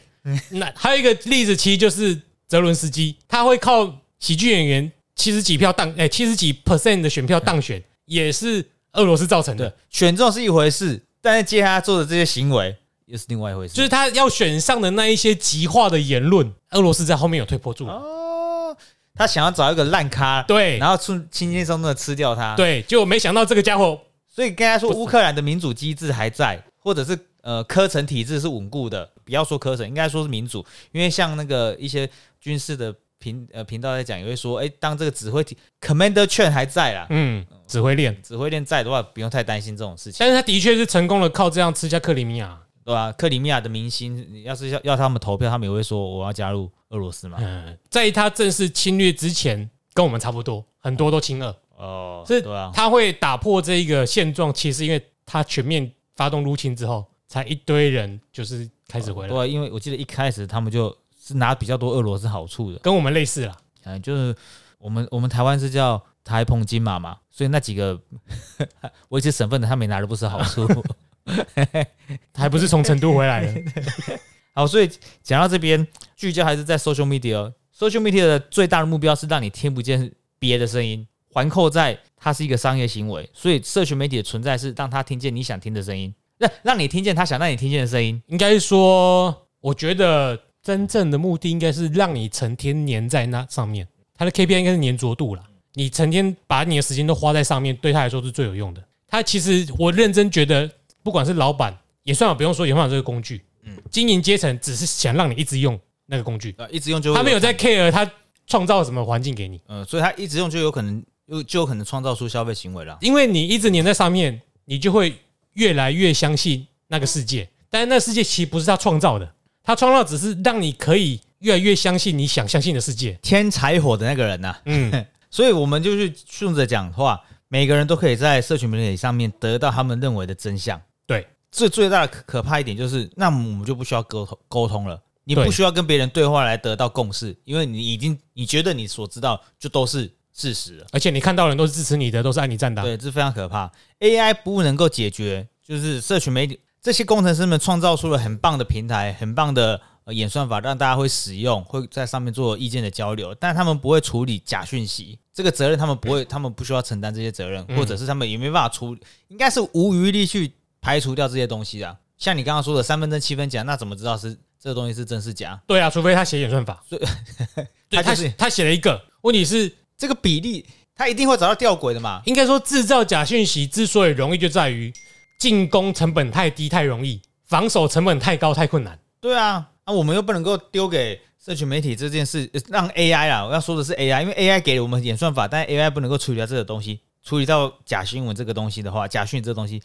Speaker 2: 那还有一个例子，其实就是泽伦斯基，他会靠喜剧演员七十几票当，哎，七十几 percent 的选票当选，也是俄罗斯造成的
Speaker 1: 对。，选中是一回事，但是接下来做的这些行为又是另外一回事。
Speaker 2: 就是他要选上的那一些极化的言论，俄罗斯在后面有推波助澜。
Speaker 1: 哦，他想要找一个烂咖，
Speaker 2: 对
Speaker 1: 然后轻轻轻松松的吃掉他。，
Speaker 2: 对，结果没想到这个家伙，
Speaker 1: 所以跟他说，乌克兰的民主机制还在，或者是呃科层体制是稳固的。不要说科层，应该说是民主，因为像那个一些军事的频呃频道在讲，也会说，哎，当这个指挥体 commander 券还在啦，
Speaker 2: 嗯，指挥链，
Speaker 1: 指挥链在的话，不用太担心这种事情，
Speaker 2: 但是他的确是成功的靠这样吃下克里米亚。
Speaker 1: 对吧、克里米亚的明星，要是要要他们投票，他们也会说我要加入俄罗斯嘛。
Speaker 2: 嗯，在他正式侵略之前，跟我们差不多，很多都亲俄。
Speaker 1: 哦，
Speaker 2: 是
Speaker 1: 对啊，
Speaker 2: 他会打破这一个现状，其实因为他全面发动入侵之后，才一堆人就是开始回来，
Speaker 1: 对啊，因为我记得一开始他们就是拿比较多俄罗斯好处的，
Speaker 2: 跟我们类似啦。
Speaker 1: 嗯，就是我们我们台湾是叫台澎金马嘛，所以那几个 *laughs* 维持省份的他们也拿的不是好处。*laughs*
Speaker 2: 还不是从成都回来的。*laughs*
Speaker 1: 好，所以讲到这边，聚焦还是在 social media 哦。social media 的最大的目标是让你听不见别的声音，环扣在它是一个商业行为，所以社群媒体的存在是让他听见你想听的声音，让让你听见他想让你听见的声音。
Speaker 2: 应该说，我觉得真正的目的应该是让你成天黏在那上面。它的 KPI 应该是粘着度啦。你成天把你的时间都花在上面，对他来说是最有用的。他其实我认真觉得，不管是老板也算了，不用说研发这个工具，嗯，经营阶层只是想让你一直用那个工具，
Speaker 1: 呃，一直用就会
Speaker 2: 他没有在 care 他创造什么环境给你，
Speaker 1: 呃，所以他一直用就有可能又就有可能创造出消费行为了。
Speaker 2: 因为你一直黏在上面，你就会越来越相信那个世界。但是那世界其实不是他创造的，他创造只是让你可以越来越相信你想相信的世界。
Speaker 1: 添柴火的那个人呐、
Speaker 2: 嗯，*laughs*
Speaker 1: 所以我们就是顺着讲话，每个人都可以在社群媒体上面得到他们认为的真相。
Speaker 2: 对，
Speaker 1: 最最大的可可怕一点就是，那么我们就不需要沟通沟通了，你不需要跟别人对话来得到共识，因为你已经你觉得你所知道就都是事实了。
Speaker 2: 而且你看到的人都是支持你的，都是爱你站的。
Speaker 1: 对，这非常可怕。AI 不能够解决，就是社群媒体这些工程师们创造出了很棒的平台，很棒的呃演算法，让大家会使用，会在上面做意见的交流，但他们不会处理假讯息，这个责任他们不会，他们不需要承担这些责任，
Speaker 2: 嗯
Speaker 1: 或者是他们也没办法处，应该是无余力去排除掉这些东西的。像你刚刚说的三分真七分假，那怎么知道是这个东西是真是假？
Speaker 2: 对啊，除非他写演算法。*laughs* 对他
Speaker 1: 他就是
Speaker 2: 他写了一个，问题是
Speaker 1: 这个比例，他一定会找到吊诡的嘛？
Speaker 2: 应该说制造假讯息之所以容易，就在于进攻成本太低太容易，防守成本太高太困难。
Speaker 1: 对啊，啊，我们又不能够丢给社群媒体这件事，呃让 AI 啊，我要说的是 AI，因为 AI 给了我们演算法，但 AI 不能够处理掉这个东西，处理到假新闻这个东西的话，假讯这个东西，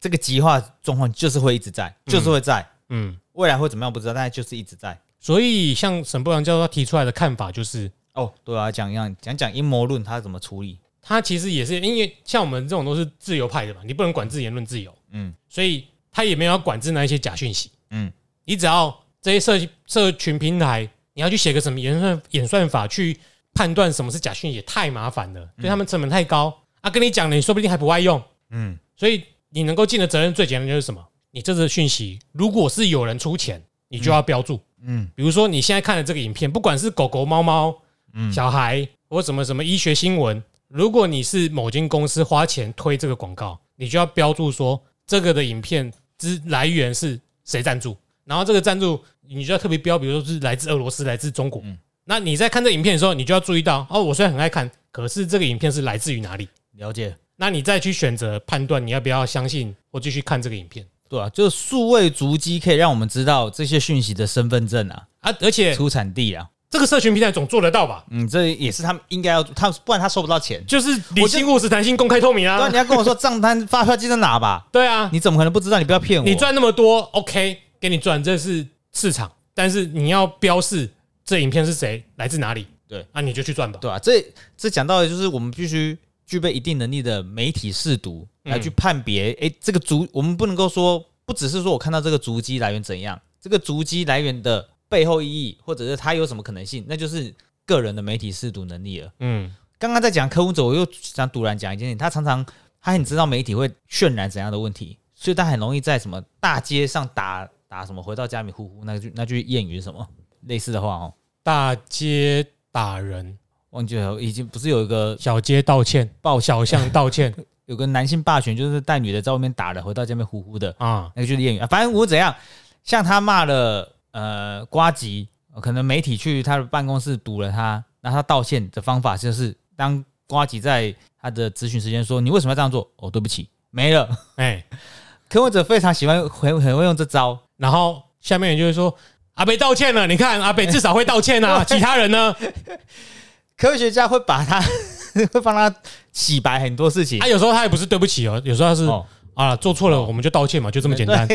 Speaker 1: 这个极化状况就是会一直在，就是会在，
Speaker 2: 嗯，
Speaker 1: 未来会怎么样不知道，但是就是一直在。
Speaker 2: 所以像沈博阳教授他提出来的看法就是，
Speaker 1: 哦，对啊，讲一样讲讲阴谋论，他怎么处理？
Speaker 2: 他其实也是因为像我们这种都是自由派的嘛，你不能管自言论自由，
Speaker 1: 嗯
Speaker 2: 所以他也没有要管制那一些假讯息。
Speaker 1: 嗯，
Speaker 2: 你只要这些社社群平台，你要去写个什么演算演算法去判断什么是假讯息，也太麻烦了，对他们成本太高啊。跟你讲了，你说不定还不爱用。
Speaker 1: 嗯，
Speaker 2: 所以你能够尽的责任最简单就是什么？你这则讯息，如果是有人出钱，你就要标注。
Speaker 1: 嗯，
Speaker 2: 比如说你现在看的这个影片，不管是狗狗、猫猫、
Speaker 1: 嗯
Speaker 2: 小孩或什么什么医学新闻，如果你是某间公司花钱推这个广告，你就要标注说这个的影片之来源是谁赞助，然后这个赞助你就要特别标，比如说是来自俄罗斯、来自中国。
Speaker 1: 嗯
Speaker 2: 那你在看这影片的时候，你就要注意到哦，我虽然很爱看，可是这个影片是来自于哪里？
Speaker 1: 了解。
Speaker 2: 那你再去选择判断你要不要相信或继续看这个影片
Speaker 1: 对啊，就是数位足迹可以让我们知道这些讯息的身份证啊、
Speaker 2: 啊！而且
Speaker 1: 出产地啊，
Speaker 2: 这个社群平台总做得到吧？
Speaker 1: 嗯，这也是他们应该要，他不然他收不到钱。
Speaker 2: 就是理性、务实、弹性、公开、透明
Speaker 1: 对啊，
Speaker 2: 啊
Speaker 1: 你！要跟我说账单发票记在哪吧？
Speaker 2: 对啊，
Speaker 1: 你怎么可能不知道？你不要骗我。
Speaker 2: 你赚那么多，OK，给你赚，这是市场，但是你要标示这影片是谁，来自哪里，
Speaker 1: 对
Speaker 2: 啊，你就去赚吧。
Speaker 1: 对啊，这这讲到的就是我们必须具备一定能力的媒体试读
Speaker 2: 嗯
Speaker 1: 来去判别，诶，这个足我们不能够说，不只是说我看到这个足迹来源怎样，这个足迹来源的背后意义，或者是它有什么可能性，那就是个人的媒体视读能力了。
Speaker 2: 嗯，
Speaker 1: 刚刚在讲科务者，我又想突然讲一件事情，他常常他很知道媒体会渲染怎样的问题，所以他很容易在什么大街上打打什么回到家里呼呼那句那句谚语是什么？类似的话哦，
Speaker 2: 大街打人，
Speaker 1: 忘记了，已经不是有一个
Speaker 2: 小街道歉，
Speaker 1: 报
Speaker 2: 小巷道歉。*laughs*
Speaker 1: 有个男性霸权，就是带女的在外面打的，回到家里面呼呼的，
Speaker 2: 啊，
Speaker 1: 那个就是谚语。啊。反正我怎样，像他骂了呃瓜吉，可能媒体去他的办公室堵了他，那他道歉的方法就是当瓜吉在他的咨询时间说你为什么要这样做？哦，对不起，没了。*laughs*
Speaker 2: 哎，
Speaker 1: 柯文哲非常喜欢很很会用这招，
Speaker 2: 然后下面也就是说。阿北道歉了，你看阿北至少会道歉啊，*laughs* 其他人呢？
Speaker 1: 科学家会把他 *laughs* 会帮他洗白很多事情
Speaker 2: 他。有时候他也不是对不起哦，有时候他是
Speaker 1: 哦，
Speaker 2: 啊做错了我们就道歉嘛，就这么简单。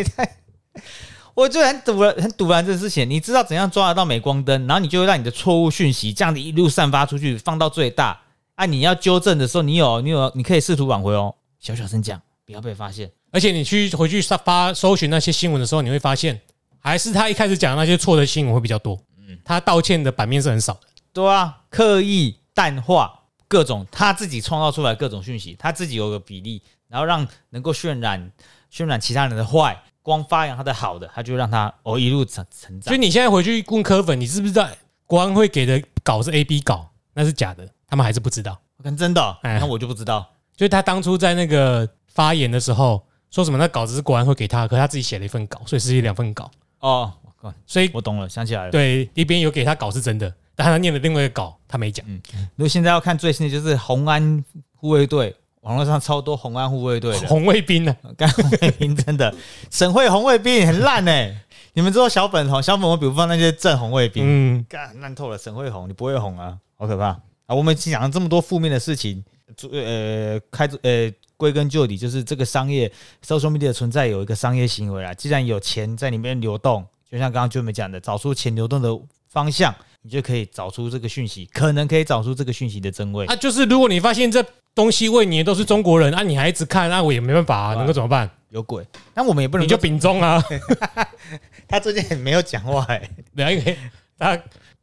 Speaker 1: 我就很堵了，很堵然这事情。你知道怎样抓得到镁光灯，然后你就会让你的错误讯息这样子一路散发出去，放到最大。啊，你要纠正的时候，你有你有你可以试图挽回哦，小小声讲，不要被发现。
Speaker 2: 而且你去回去发搜寻那些新闻的时候，你会发现，还是他一开始讲那些错的新闻会比较多。嗯，他道歉的版面是很少的。
Speaker 1: 对啊，刻意淡化各种他自己创造出来各种讯息，他自己有个比例，然后让能够渲染渲染其他人的坏，光发扬他的好的，他就让他哦一路成成长
Speaker 2: 所以。你现在回去问科粉，你是不是在国安会给的稿是 A、B 稿，那是假的，他们还是不知道。
Speaker 1: 我看真的哦，
Speaker 2: 哎
Speaker 1: 那我就不知道。
Speaker 2: 就是他当初在那个发言的时候说什么，那稿子是国安会给他，可他自己写了一份稿，所以是两份稿，
Speaker 1: 哦，我
Speaker 2: 所以
Speaker 1: 我懂了，想起来了。
Speaker 2: 对一边有给他稿是真的，但他念了另外一个稿，他没讲。
Speaker 1: 嗯如果现在要看最新的，就是红安护卫队，网络上超多红安护卫队的，
Speaker 2: 红卫兵呢？
Speaker 1: 干红卫兵真的，省会红卫兵很烂哎、你们知道小粉红、小粉红，比如放那些正红卫兵，
Speaker 2: 嗯，
Speaker 1: 干烂透了。省会红，你不会红啊，好可怕啊！我们讲了这么多负面的事情，呃，开呃，归根究底就是这个商业 social media 的存在有一个商业行为啦。既然有钱在里面流动，就像刚刚俊美讲的，找出钱流动的方向，你就可以找出这个讯息，可能可以找出这个讯息的真伪。
Speaker 2: 啊，就是如果你发现这东西喂你的都是中国人，啊，你还一直看，那我也没办法啊，能够怎么办？
Speaker 1: 有鬼，那我们也不能
Speaker 2: 你就秉忠啊，*laughs*
Speaker 1: 他最近很没有讲话哎、
Speaker 2: 对啊，因为他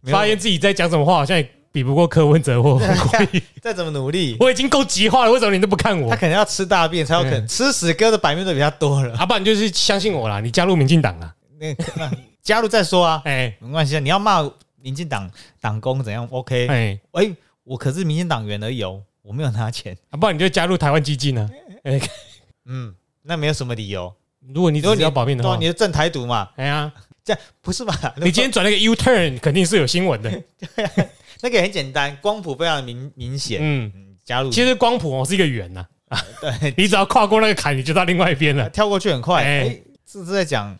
Speaker 2: 发现自己在讲什么话，好像也比不过柯文哲或。*laughs*
Speaker 1: 再怎么努力，
Speaker 2: 我已经够急化了，为什么你都不看我
Speaker 1: 他？可能要吃大便才有可能，吃屎哥的版面都比他多了。
Speaker 2: 阿爸，你就是相信我啦，你加入民进党啊，
Speaker 1: 那个那加入再说啊，*laughs*
Speaker 2: 哎
Speaker 1: 没关系啊。你要骂民进党党工怎样？OK，哎、
Speaker 2: 哎，
Speaker 1: 我可是民进党员而已哦，我没有拿钱。
Speaker 2: 啊，不然你就加入台湾基金呢？哎，
Speaker 1: 嗯，那没有什么理由。
Speaker 2: 如果你只是要保命的话
Speaker 1: 你，就正台独嘛，
Speaker 2: 哎呀，
Speaker 1: 这样不是吧？*laughs*
Speaker 2: 你今天转那个 U turn，肯定是有新闻的。*laughs*
Speaker 1: 那个也很简单，光谱非常明明显。
Speaker 2: 嗯，
Speaker 1: 嗯，加入
Speaker 2: 其实光谱哦是一个圆呐，啊 *laughs*
Speaker 1: 对，
Speaker 2: 你只要跨过那个坎，你就到另外一边了。
Speaker 1: 跳过去很快。
Speaker 2: 哎
Speaker 1: 哎、这是在讲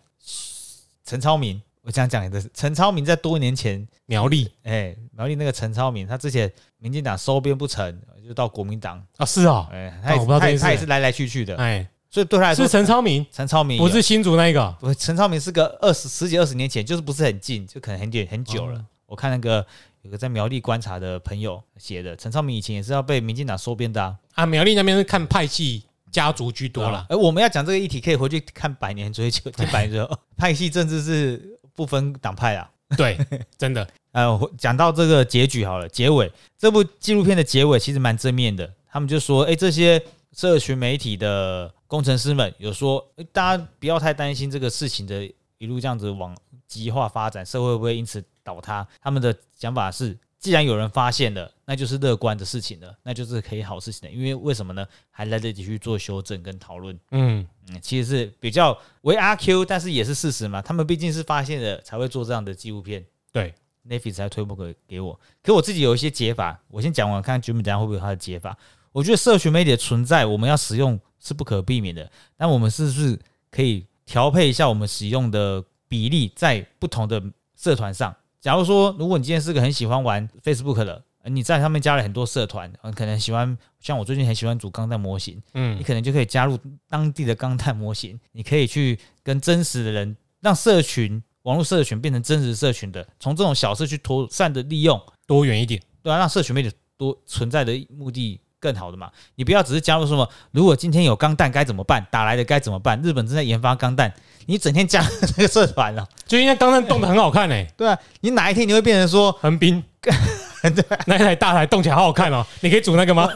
Speaker 1: 陈超明，我这样讲的是陈超明在多年前
Speaker 2: 苗栗。
Speaker 1: 哎，苗栗那个陈超明，他之前民进党收编不成，就到国民党，
Speaker 2: 啊，是哦，
Speaker 1: 哎，他也
Speaker 2: 我不知道
Speaker 1: 他也
Speaker 2: 件事。
Speaker 1: 他也是来来去去的，
Speaker 2: 哎，
Speaker 1: 所以对他来说，
Speaker 2: 是陈超明，
Speaker 1: 陈超明
Speaker 2: 不是新竹那一个。
Speaker 1: 不是陈超明是个二十十几二十年前，就是不是很近，就可能很久很久了。
Speaker 2: 哦。
Speaker 1: 我看那个有个在苗栗观察的朋友写的，陈超明以前也是要被民进党收编的啊，
Speaker 2: 啊，苗栗那边是看派系家族居多啦。
Speaker 1: 而我们要讲这个议题，可以回去看《百年追求》，听百年追求，哦 *laughs* 派系政治是不分党派啊。
Speaker 2: 对，真的，*laughs*
Speaker 1: 呃，讲到这个结局好了，结尾这部纪录片的结尾其实蛮正面的。他们就说，哎、这些社群媒体的工程师们有说，诶大家不要太担心这个事情的一路这样子往极化发展，社会会不会因此倒塌？他们的想法是，既然有人发现了，那就是乐观的事情了，那就是可以好事情的。因为为什么呢？还来得及去做修正跟讨论。
Speaker 2: 嗯，
Speaker 1: 嗯，其实是比较为阿 Q，但是也是事实嘛。他们毕竟是发现了才会做这样的纪录片。
Speaker 2: 对
Speaker 1: ，Netflix 才推播给给我。可我自己有一些解法，我先讲完，看 Jimmy 等一下会不会有他的解法。我觉得社群媒体的存在，我们要使用是不可避免的，那我们是不是可以调配一下我们使用的比例，在不同的社团上？假如说，如果你今天是个很喜欢玩 Facebook 的，呃你在上面加了很多社团，呃可能喜欢像我最近很喜欢组钢弹模型，嗯你
Speaker 2: 嗯，
Speaker 1: 可能就可以加入当地的钢弹模型，*laughs* 你可以去跟真实的人，让社群网络社群变成真实社群的，从这种小事去妥善的利用，
Speaker 2: 多远一点？
Speaker 1: 对啊，让社群媒体多存在的目的更好的嘛。你不要只是加入什么，如果今天有钢弹该怎么办，打来的该怎么办？日本正在研发钢弹，你整天加那个社团了、
Speaker 2: 就应该钢弹动的很好看诶，
Speaker 1: 对啊，你哪一天你会变成说，
Speaker 2: 横滨，*laughs* 那一台大台动起来好好看哦。你可以组那个吗？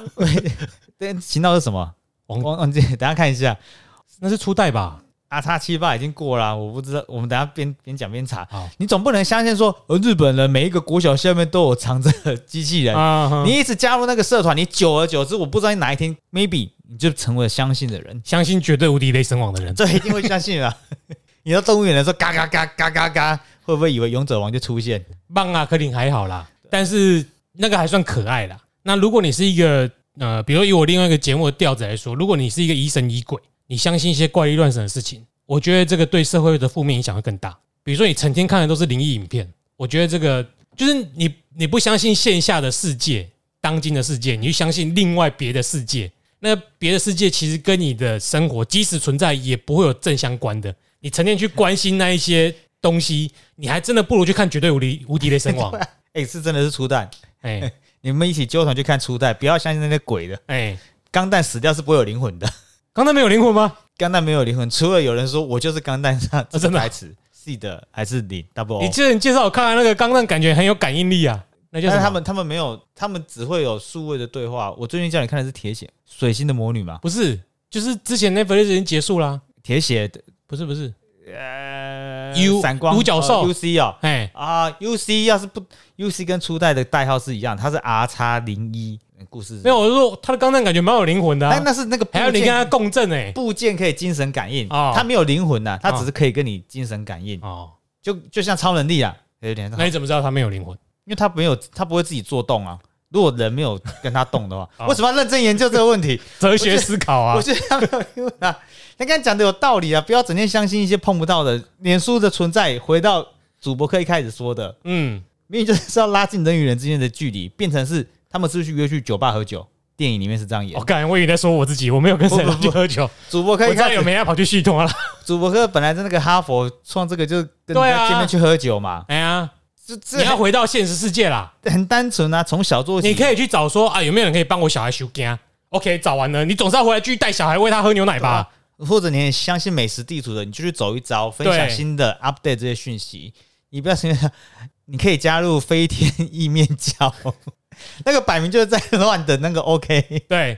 Speaker 2: *laughs*
Speaker 1: 对频道是什么？
Speaker 2: 忘
Speaker 1: 忘忘记，等下看一下。
Speaker 2: 那是初代吧？
Speaker 1: 阿叉七八已经过了啊、我不知道，我们等下边边讲边查。
Speaker 2: 好
Speaker 1: 你总不能相信说，呃，日本人每一个国小下面都有藏着机器人，
Speaker 2: 啊，
Speaker 1: 你一直加入那个社团，你久而久之，我不知道你哪一天 maybe 你就成为了相信的人，
Speaker 2: 相信绝对无敌雷神王的人，
Speaker 1: 这一定会相信啊！*laughs* 你到动物园的时候，嘎嘎嘎嘎嘎嘎，会不会以为勇者王就出现？
Speaker 2: 棒啊，柯林还好啦，但是那个还算可爱啦。那如果你是一个呃，比如以我另外一个节目的调子来说，如果你是一个疑神疑鬼，你相信一些怪力乱神的事情，我觉得这个对社会的负面影响会更大。比如说你成天看的都是灵异影片，我觉得这个就是你你不相信线下的世界，当今的世界，你去相信另外别的世界，那别的世界其实跟你的生活即使存在，也不会有正相关的。你成天去关心那一些东西，你还真的不如去看绝对无敌无敌雷神王。
Speaker 1: 哎、是真的是初代，
Speaker 2: 哎
Speaker 1: 你们一起揪团去看初代，不要相信那些鬼的。
Speaker 2: 哎，*laughs*
Speaker 1: 钢弹死掉是不会有灵魂的，
Speaker 2: 刚才没有灵魂吗？
Speaker 1: 钢弹没有灵魂，除了有人说我就是钢弹上这
Speaker 2: 真的啊
Speaker 1: 个台词，是的还是零 double
Speaker 2: 你得你介绍我看完那个钢弹，感觉很有感应力啊。那叫什么？
Speaker 1: 但是他们他们没有，他们只会有数位的对话。我最近叫你看的是铁血水星的魔女嘛？
Speaker 2: 不是，就是之前那 f 已经结束啦。
Speaker 1: 铁血的
Speaker 2: 不是不是，
Speaker 1: 呃
Speaker 2: U-
Speaker 1: 闪光
Speaker 2: 独角兽
Speaker 1: 呃 UC 哦
Speaker 2: 哎，
Speaker 1: 啊 UC 要是不 UC 跟初代的代号是一样，它是 R 叉零一故事
Speaker 2: 没有，我是说他的钢弹感觉蛮有灵魂的、
Speaker 1: 那
Speaker 2: 啊，
Speaker 1: 那是那个
Speaker 2: 还有你跟他，共振哎、
Speaker 1: 部件可以精神感应，
Speaker 2: 哦
Speaker 1: 它没有灵魂呐，它只是可以跟你精神感应，
Speaker 2: 哦，
Speaker 1: 就就像超能力啊，有点，
Speaker 2: 那你怎么知道他没有灵魂？
Speaker 1: 因为他没有，他不会自己做动啊。如果人没有跟他动的话，
Speaker 2: 哦
Speaker 1: 为什么要认真研究这个问题？*laughs*
Speaker 2: 哲学思考啊
Speaker 1: 我，*laughs* 觉得他没有灵魂啊。你刚才讲的有道理啊，不要整天相信一些碰不到的脸书的存在。回到主播课一开始说的，
Speaker 2: 嗯，
Speaker 1: 明明就是要拉近人与人之间的距离，变成是他们是不是去约去酒吧喝酒。电影里面是这样演
Speaker 2: 我。感觉我以为在说我自己，我没有跟谁去喝酒，
Speaker 1: 主播课
Speaker 2: 我知道
Speaker 1: 一开始，
Speaker 2: 有没要跑去续通啊？
Speaker 1: 主播哥本来在那个哈佛创这个，就是跟
Speaker 2: 对啊
Speaker 1: 人家见面去喝酒嘛，
Speaker 2: 哎呀，
Speaker 1: 这这
Speaker 2: 你要回到现实世界啦，
Speaker 1: 很单纯啊，从小做起。
Speaker 2: 你可以去找说啊，有没有人可以帮我小孩修家？OK，找完了，你总是要回来继续带小孩喂他喝牛奶吧？
Speaker 1: 或者你很相信美食地图的，你就去走一遭，分享新的 update 这些讯息。你不要承认，你可以加入飞天意面教，*laughs* 那个摆明就是在 *laughs* 乱的那个 OK，
Speaker 2: 对，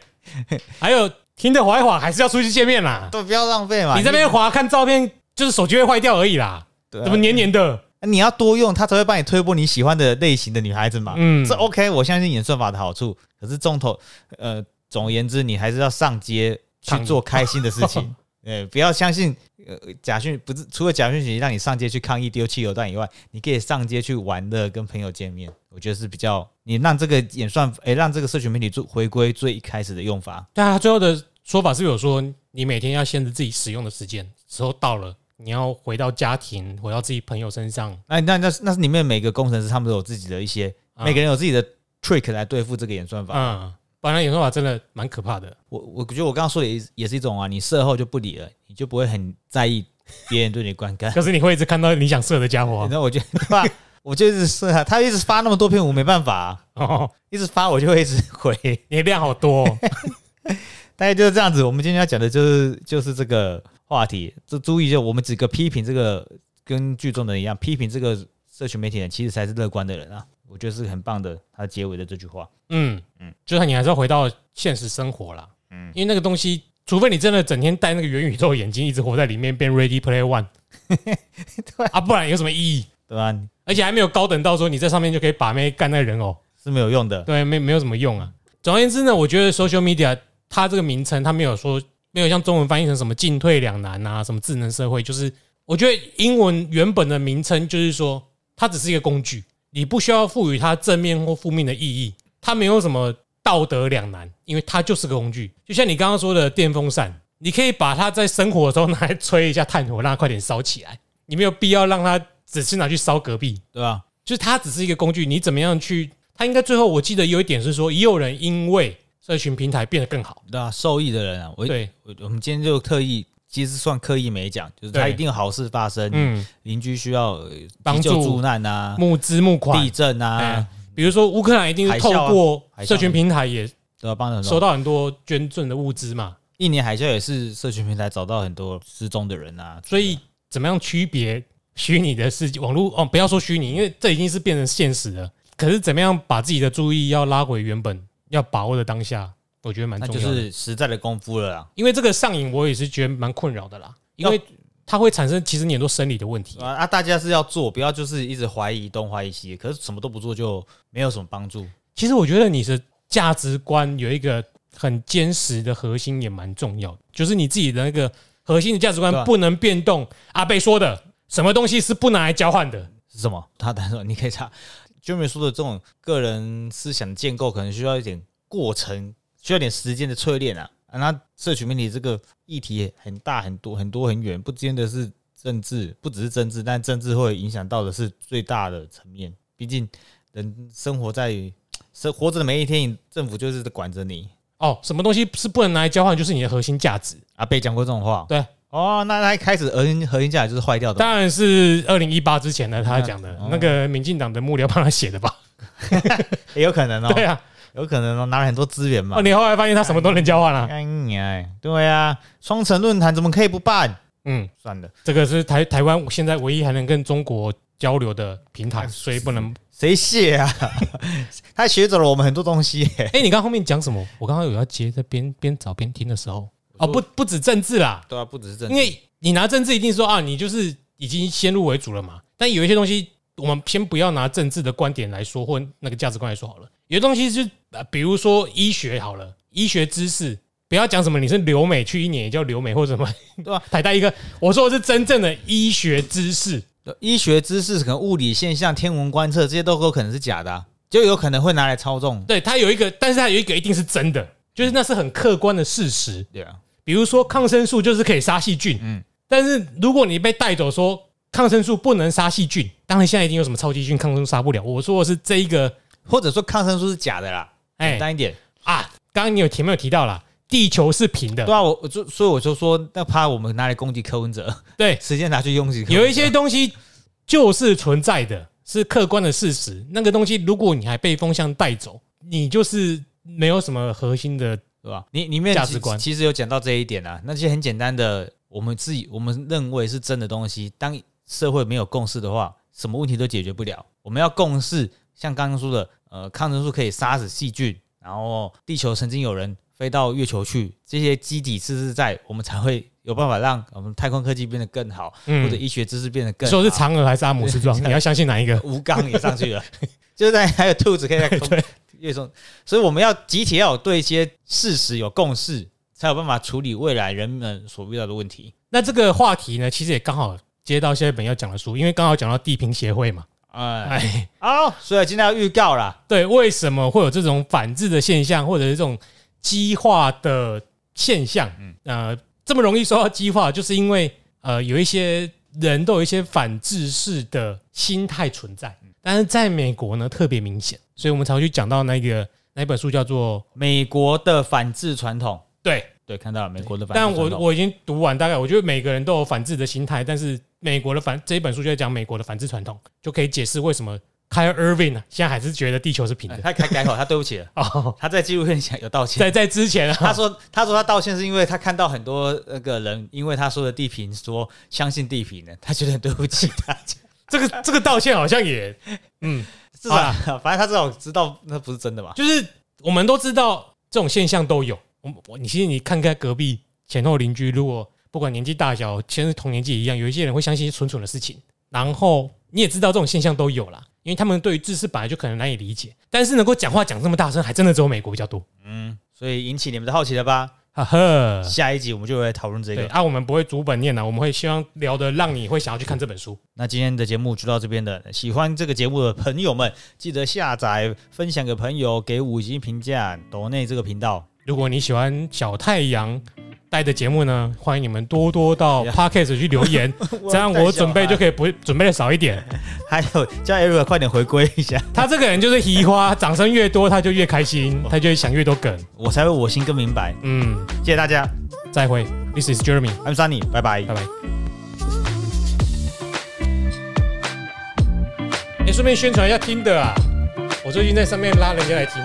Speaker 2: 还有听的滑一滑，还是要出去见面啦。
Speaker 1: 都不要浪费嘛。
Speaker 2: 你这边滑看照片，就是手机会坏掉而已啦，
Speaker 1: 对啊
Speaker 2: 怎么黏黏的？
Speaker 1: 你要多用，它才会帮你推播你喜欢的类型的女孩子嘛。
Speaker 2: 嗯
Speaker 1: 这 OK，我相信演算法的好处。可是重头，呃，总而言之，你还是要上街去做开心的事情。*laughs* 呃，不要相信呃假讯，不是除了假讯息让你上街去抗议丢汽油弹以外，你可以上街去玩乐，跟朋友见面。我觉得是比较你让这个演算，诶、让这个社群媒体做回归最一开始的用法。
Speaker 2: 对啊，最后的说法是有说，你每天要限制自己使用的时间，时候到了，你要回到家庭，回到自己朋友身上。
Speaker 1: 那那那那是里面每个工程师他们都有自己的一些，
Speaker 2: 啊
Speaker 1: 每个人有自己的 trick 来对付这个演算法。
Speaker 2: 嗯，不然演算法真的蛮可怕的。
Speaker 1: 我我觉得我刚刚说的也是也是一种啊，你事后就不理了，你就不会很在意别人对你的观感。
Speaker 2: 可是你会一直看到你想射的家伙啊 *laughs*
Speaker 1: 然后我觉得对吧？*laughs* 我就一直是啊，他一直发那么多篇，我没办法、啊，
Speaker 2: 哦，
Speaker 1: 一直发我就会一直回，
Speaker 2: 你的量好多哦。*laughs*
Speaker 1: 大概就是这样子。我们今天要讲的就是就是这个话题，就注意就我们几个批评这个跟剧中的人一样，批评这个社群媒体人，其实才是乐观的人啊。我觉得是很棒的，他结尾的这句话。
Speaker 2: 嗯嗯，就是你还是要回到现实生活啦。
Speaker 1: 嗯
Speaker 2: 嗯，因为那个东西，除非你真的整天戴那个元宇宙眼镜，一直活在里面，变 Ready Play One，
Speaker 1: 对
Speaker 2: 啊，不然有什么意义？
Speaker 1: 对吧？
Speaker 2: 而且还没有高等到说你在上面就可以把妹干那个人偶，
Speaker 1: 是没有用的。
Speaker 2: 对，没没有什么用啊。总而言之呢，我觉得 social media 它这个名称，它没有说没有像中文翻译成什么进退两难啊，什么智能社会，就是我觉得英文原本的名称就是说，它只是一个工具，你不需要赋予它正面或负面的意义，它没有什么道德两难，因为它就是个工具。就像你刚刚说的电风扇，你可以把它在生火的时候拿来吹一下炭火，让它快点烧起来，你没有必要让它只是拿去烧隔壁。
Speaker 1: 对吧？
Speaker 2: 就是它只是一个工具，你怎么样去？它应该最后我记得有一点是说，也有人因为社群平台变得更好。
Speaker 1: 对啊，受益的人啊，我
Speaker 2: 对，
Speaker 1: 我我们今天就特意，其实算刻意没讲，就是他
Speaker 2: 对
Speaker 1: 一定有好事发生，
Speaker 2: 嗯，
Speaker 1: 邻居需要呃
Speaker 2: 帮助
Speaker 1: 助难啊，
Speaker 2: 募资募款
Speaker 1: 地，震啊
Speaker 2: 哎，比如说乌克兰一定是透过社群平台也
Speaker 1: 都要帮人
Speaker 2: 收到很多捐赠的物资嘛，
Speaker 1: 印尼海啸也是社群平台找到很多失踪的人啊，
Speaker 2: 所以怎么样区别虚拟的世界、网络哦？不要说虚拟，因为这已经是变成现实了。可是怎么样把自己的注意要拉回原本要把握的当下，我觉得蛮
Speaker 1: 那
Speaker 2: 重要的。
Speaker 1: 就是实在的功夫了啦。
Speaker 2: 因为这个上瘾，我也是觉得蛮困扰的啦，因为它会产生其实你很多生理的问题。
Speaker 1: 啊啊！大家是要做，不要就是一直怀疑东怀疑西，可是什么都不做就没有什么帮助。
Speaker 2: 其实我觉得你的价值观有一个很坚实的核心也蛮重要的，就是你自己的那个核心的价值观不能变动。阿贝说的，什么东西是不拿来交换的？
Speaker 1: 是什么？他他说你可以查 Jeremy 说的这种个人思想的建构，可能需要一点过程，需要一点时间的淬炼啊。啊，那社群媒体这个议题很大很多很多很远，不见得是政治，不只是政治，但政治会影响到的是最大的层面。毕竟人生活在生活着的每一天，政府就是在管着你。
Speaker 2: 哦，什么东西是不能拿来交换，就是你的核心价值。
Speaker 1: 阿贝讲过这种话，
Speaker 2: 对，
Speaker 1: 哦，那他一开始核心核心价值就是坏掉的，
Speaker 2: 当然是二零一八之前的他讲的
Speaker 1: 哦，
Speaker 2: 那个民进党的幕僚帮他写的吧？*laughs*
Speaker 1: 也有可能哦，
Speaker 2: 对啊，
Speaker 1: 有可能哦，拿了很多资源嘛
Speaker 2: 哦，。你后来发现他什么都能交换啊？
Speaker 1: 哎呀，对啊，双城论坛怎么可以不办？
Speaker 2: 嗯，
Speaker 1: 算了，
Speaker 2: 这个是台台湾现在唯一还能跟中国交流的平台，所以不能。
Speaker 1: 谁谢啊？*laughs* 他学走了我们很多东西耶。
Speaker 2: 哎，你刚刚后面讲什么？我刚刚有要接，在边边找边听的时候，哦，不不止政治啦，
Speaker 1: 对啊，不只是政治，
Speaker 2: 因为你拿政治一定说啊，你就是已经先入为主了嘛。但有一些东西，我们先不要拿政治的观点来说，或那个价值观来说好了。有些东西是呃，比如说医学好了，医学知识，不要讲什么你是留美去一年也叫留美或者什么，*laughs*
Speaker 1: 对吧？
Speaker 2: 台大一个，我说的是真正的医学知识，
Speaker 1: 医学知识可能物理现象、天文观测这些都有可能是假的、啊，就有可能会拿来操纵。
Speaker 2: 对，它有一个，但是它有一个一定是真的，就是那是很客观的事实。
Speaker 1: 对啊，
Speaker 2: 比如说抗生素就是可以杀细菌，嗯，但是如果你被带走说抗生素不能杀细菌，当然现在已经有什么超级菌抗生素杀不了。我说的是这一个
Speaker 1: 或者说抗生素是假的啦，
Speaker 2: 哎
Speaker 1: 简单一点。
Speaker 2: 啊，刚刚你有前面有提到啦，地球是平的
Speaker 1: 对，啊，我我就所以我就说，那怕我们拿来攻击柯文哲，
Speaker 2: 对，*laughs*
Speaker 1: 时间拿去用击柯文哲
Speaker 2: 有一些东西就是存在的，是客观的事实。那个东西如果你还被风向带走，你就是没有什么核心的，
Speaker 1: 对吧？你里面
Speaker 2: 价值观
Speaker 1: 其其实有讲到这一点啊，那些很简单的，我们自己我们认为是真的东西，当社会没有共识的话，什么问题都解决不了。我们要共识，像刚刚说的，呃，抗生素可以杀死细菌，然后地球曾经有人飞到月球去，这些基底知识在，我们才会有办法让我们太空科技变得更好，或者
Speaker 2: 嗯，
Speaker 1: 医学知识变得更好。
Speaker 2: 说是嫦娥还是阿姆斯壮，*laughs* 你要相信哪一个？
Speaker 1: 吴刚也上去了，*laughs* 就是在还有兔子可以在空 *laughs*
Speaker 2: 对
Speaker 1: 月中，所以我们要集体要有对一些事实有共识，才有办法处理未来人们所遇到的问题。
Speaker 2: 那这个话题呢，其实也刚好接到下一本要讲的书，因为刚好讲到地平协会嘛，
Speaker 1: 哎，
Speaker 2: 哎，
Speaker 1: 好，所以今天要预告啦，
Speaker 2: 对，为什么会有这种反制的现象，或者是这种激化的现象？
Speaker 1: 嗯。
Speaker 2: 呃，这么容易受到激化，就是因为呃，有一些人都有一些反制式的心态存在，
Speaker 1: 嗯。
Speaker 2: 但是在美国呢特别明显，所以我们才会去讲到那个那一本书叫做
Speaker 1: 美国的反制传统，
Speaker 2: 对，
Speaker 1: 对，看到了美国的反制
Speaker 2: 但。我我已经读完，大概我觉得每个人都有反制的心态，但是美国的反这一本书就在讲美国的反制传统，就可以解释为什么 Kyle Irving 现在还是觉得地球是平的。
Speaker 1: 哎 *laughs* 他改改口，他对不起了，*laughs*
Speaker 2: 哦，
Speaker 1: 他在纪录片讲有道歉。
Speaker 2: 在在之前啊，*laughs*
Speaker 1: 他说：“他说他道歉是因为他看到很多那个人，因为他说的地平说相信地平呢，他觉得很对不起大家。
Speaker 2: 这个这个道歉好像也，嗯，
Speaker 1: 至少，*laughs* 反正他至少知道那不是真的吧。
Speaker 2: 就是我们都知道这种现象都有。我我你其实你看看隔壁前后邻居，如果不管年纪大小，其实同年纪也一样，有一些人会相信蠢蠢的事情，然后你也知道这种现象都有啦，因为他们对于知识本来就可能难以理解，但是能够讲话讲这么大声，还真的只有美国比较多。
Speaker 1: 嗯，所以引起你们的好奇了吧？
Speaker 2: 哈呵，
Speaker 1: 下一集我们就会讨论这个。
Speaker 2: 对啊，我们不会逐本念的，我们会希望聊的让你会想要去看这本书。
Speaker 1: 那今天的节目就到这边的，喜欢这个节目的朋友们，记得下载、分享给朋友，给五星评价，抖内这个频道。
Speaker 2: 如果你喜欢小太阳带的节目呢，欢迎你们多多到 *laughs* Podcast 去留言，*laughs* 这样我准备就可以不准备的少一点。*laughs*
Speaker 1: 还有叫 Eric 快点回归一下，
Speaker 2: 他这个人就是移花，掌声越多他就越开心，他就会想越多梗。
Speaker 1: 我才会我心更明白。
Speaker 2: 嗯，
Speaker 1: 谢谢大家
Speaker 2: 再会，This is
Speaker 1: Jeremy，，I'm Sunny，拜拜
Speaker 2: 拜。拜。哎，顺便宣传一下听的啊，我最近在上面拉人家来听。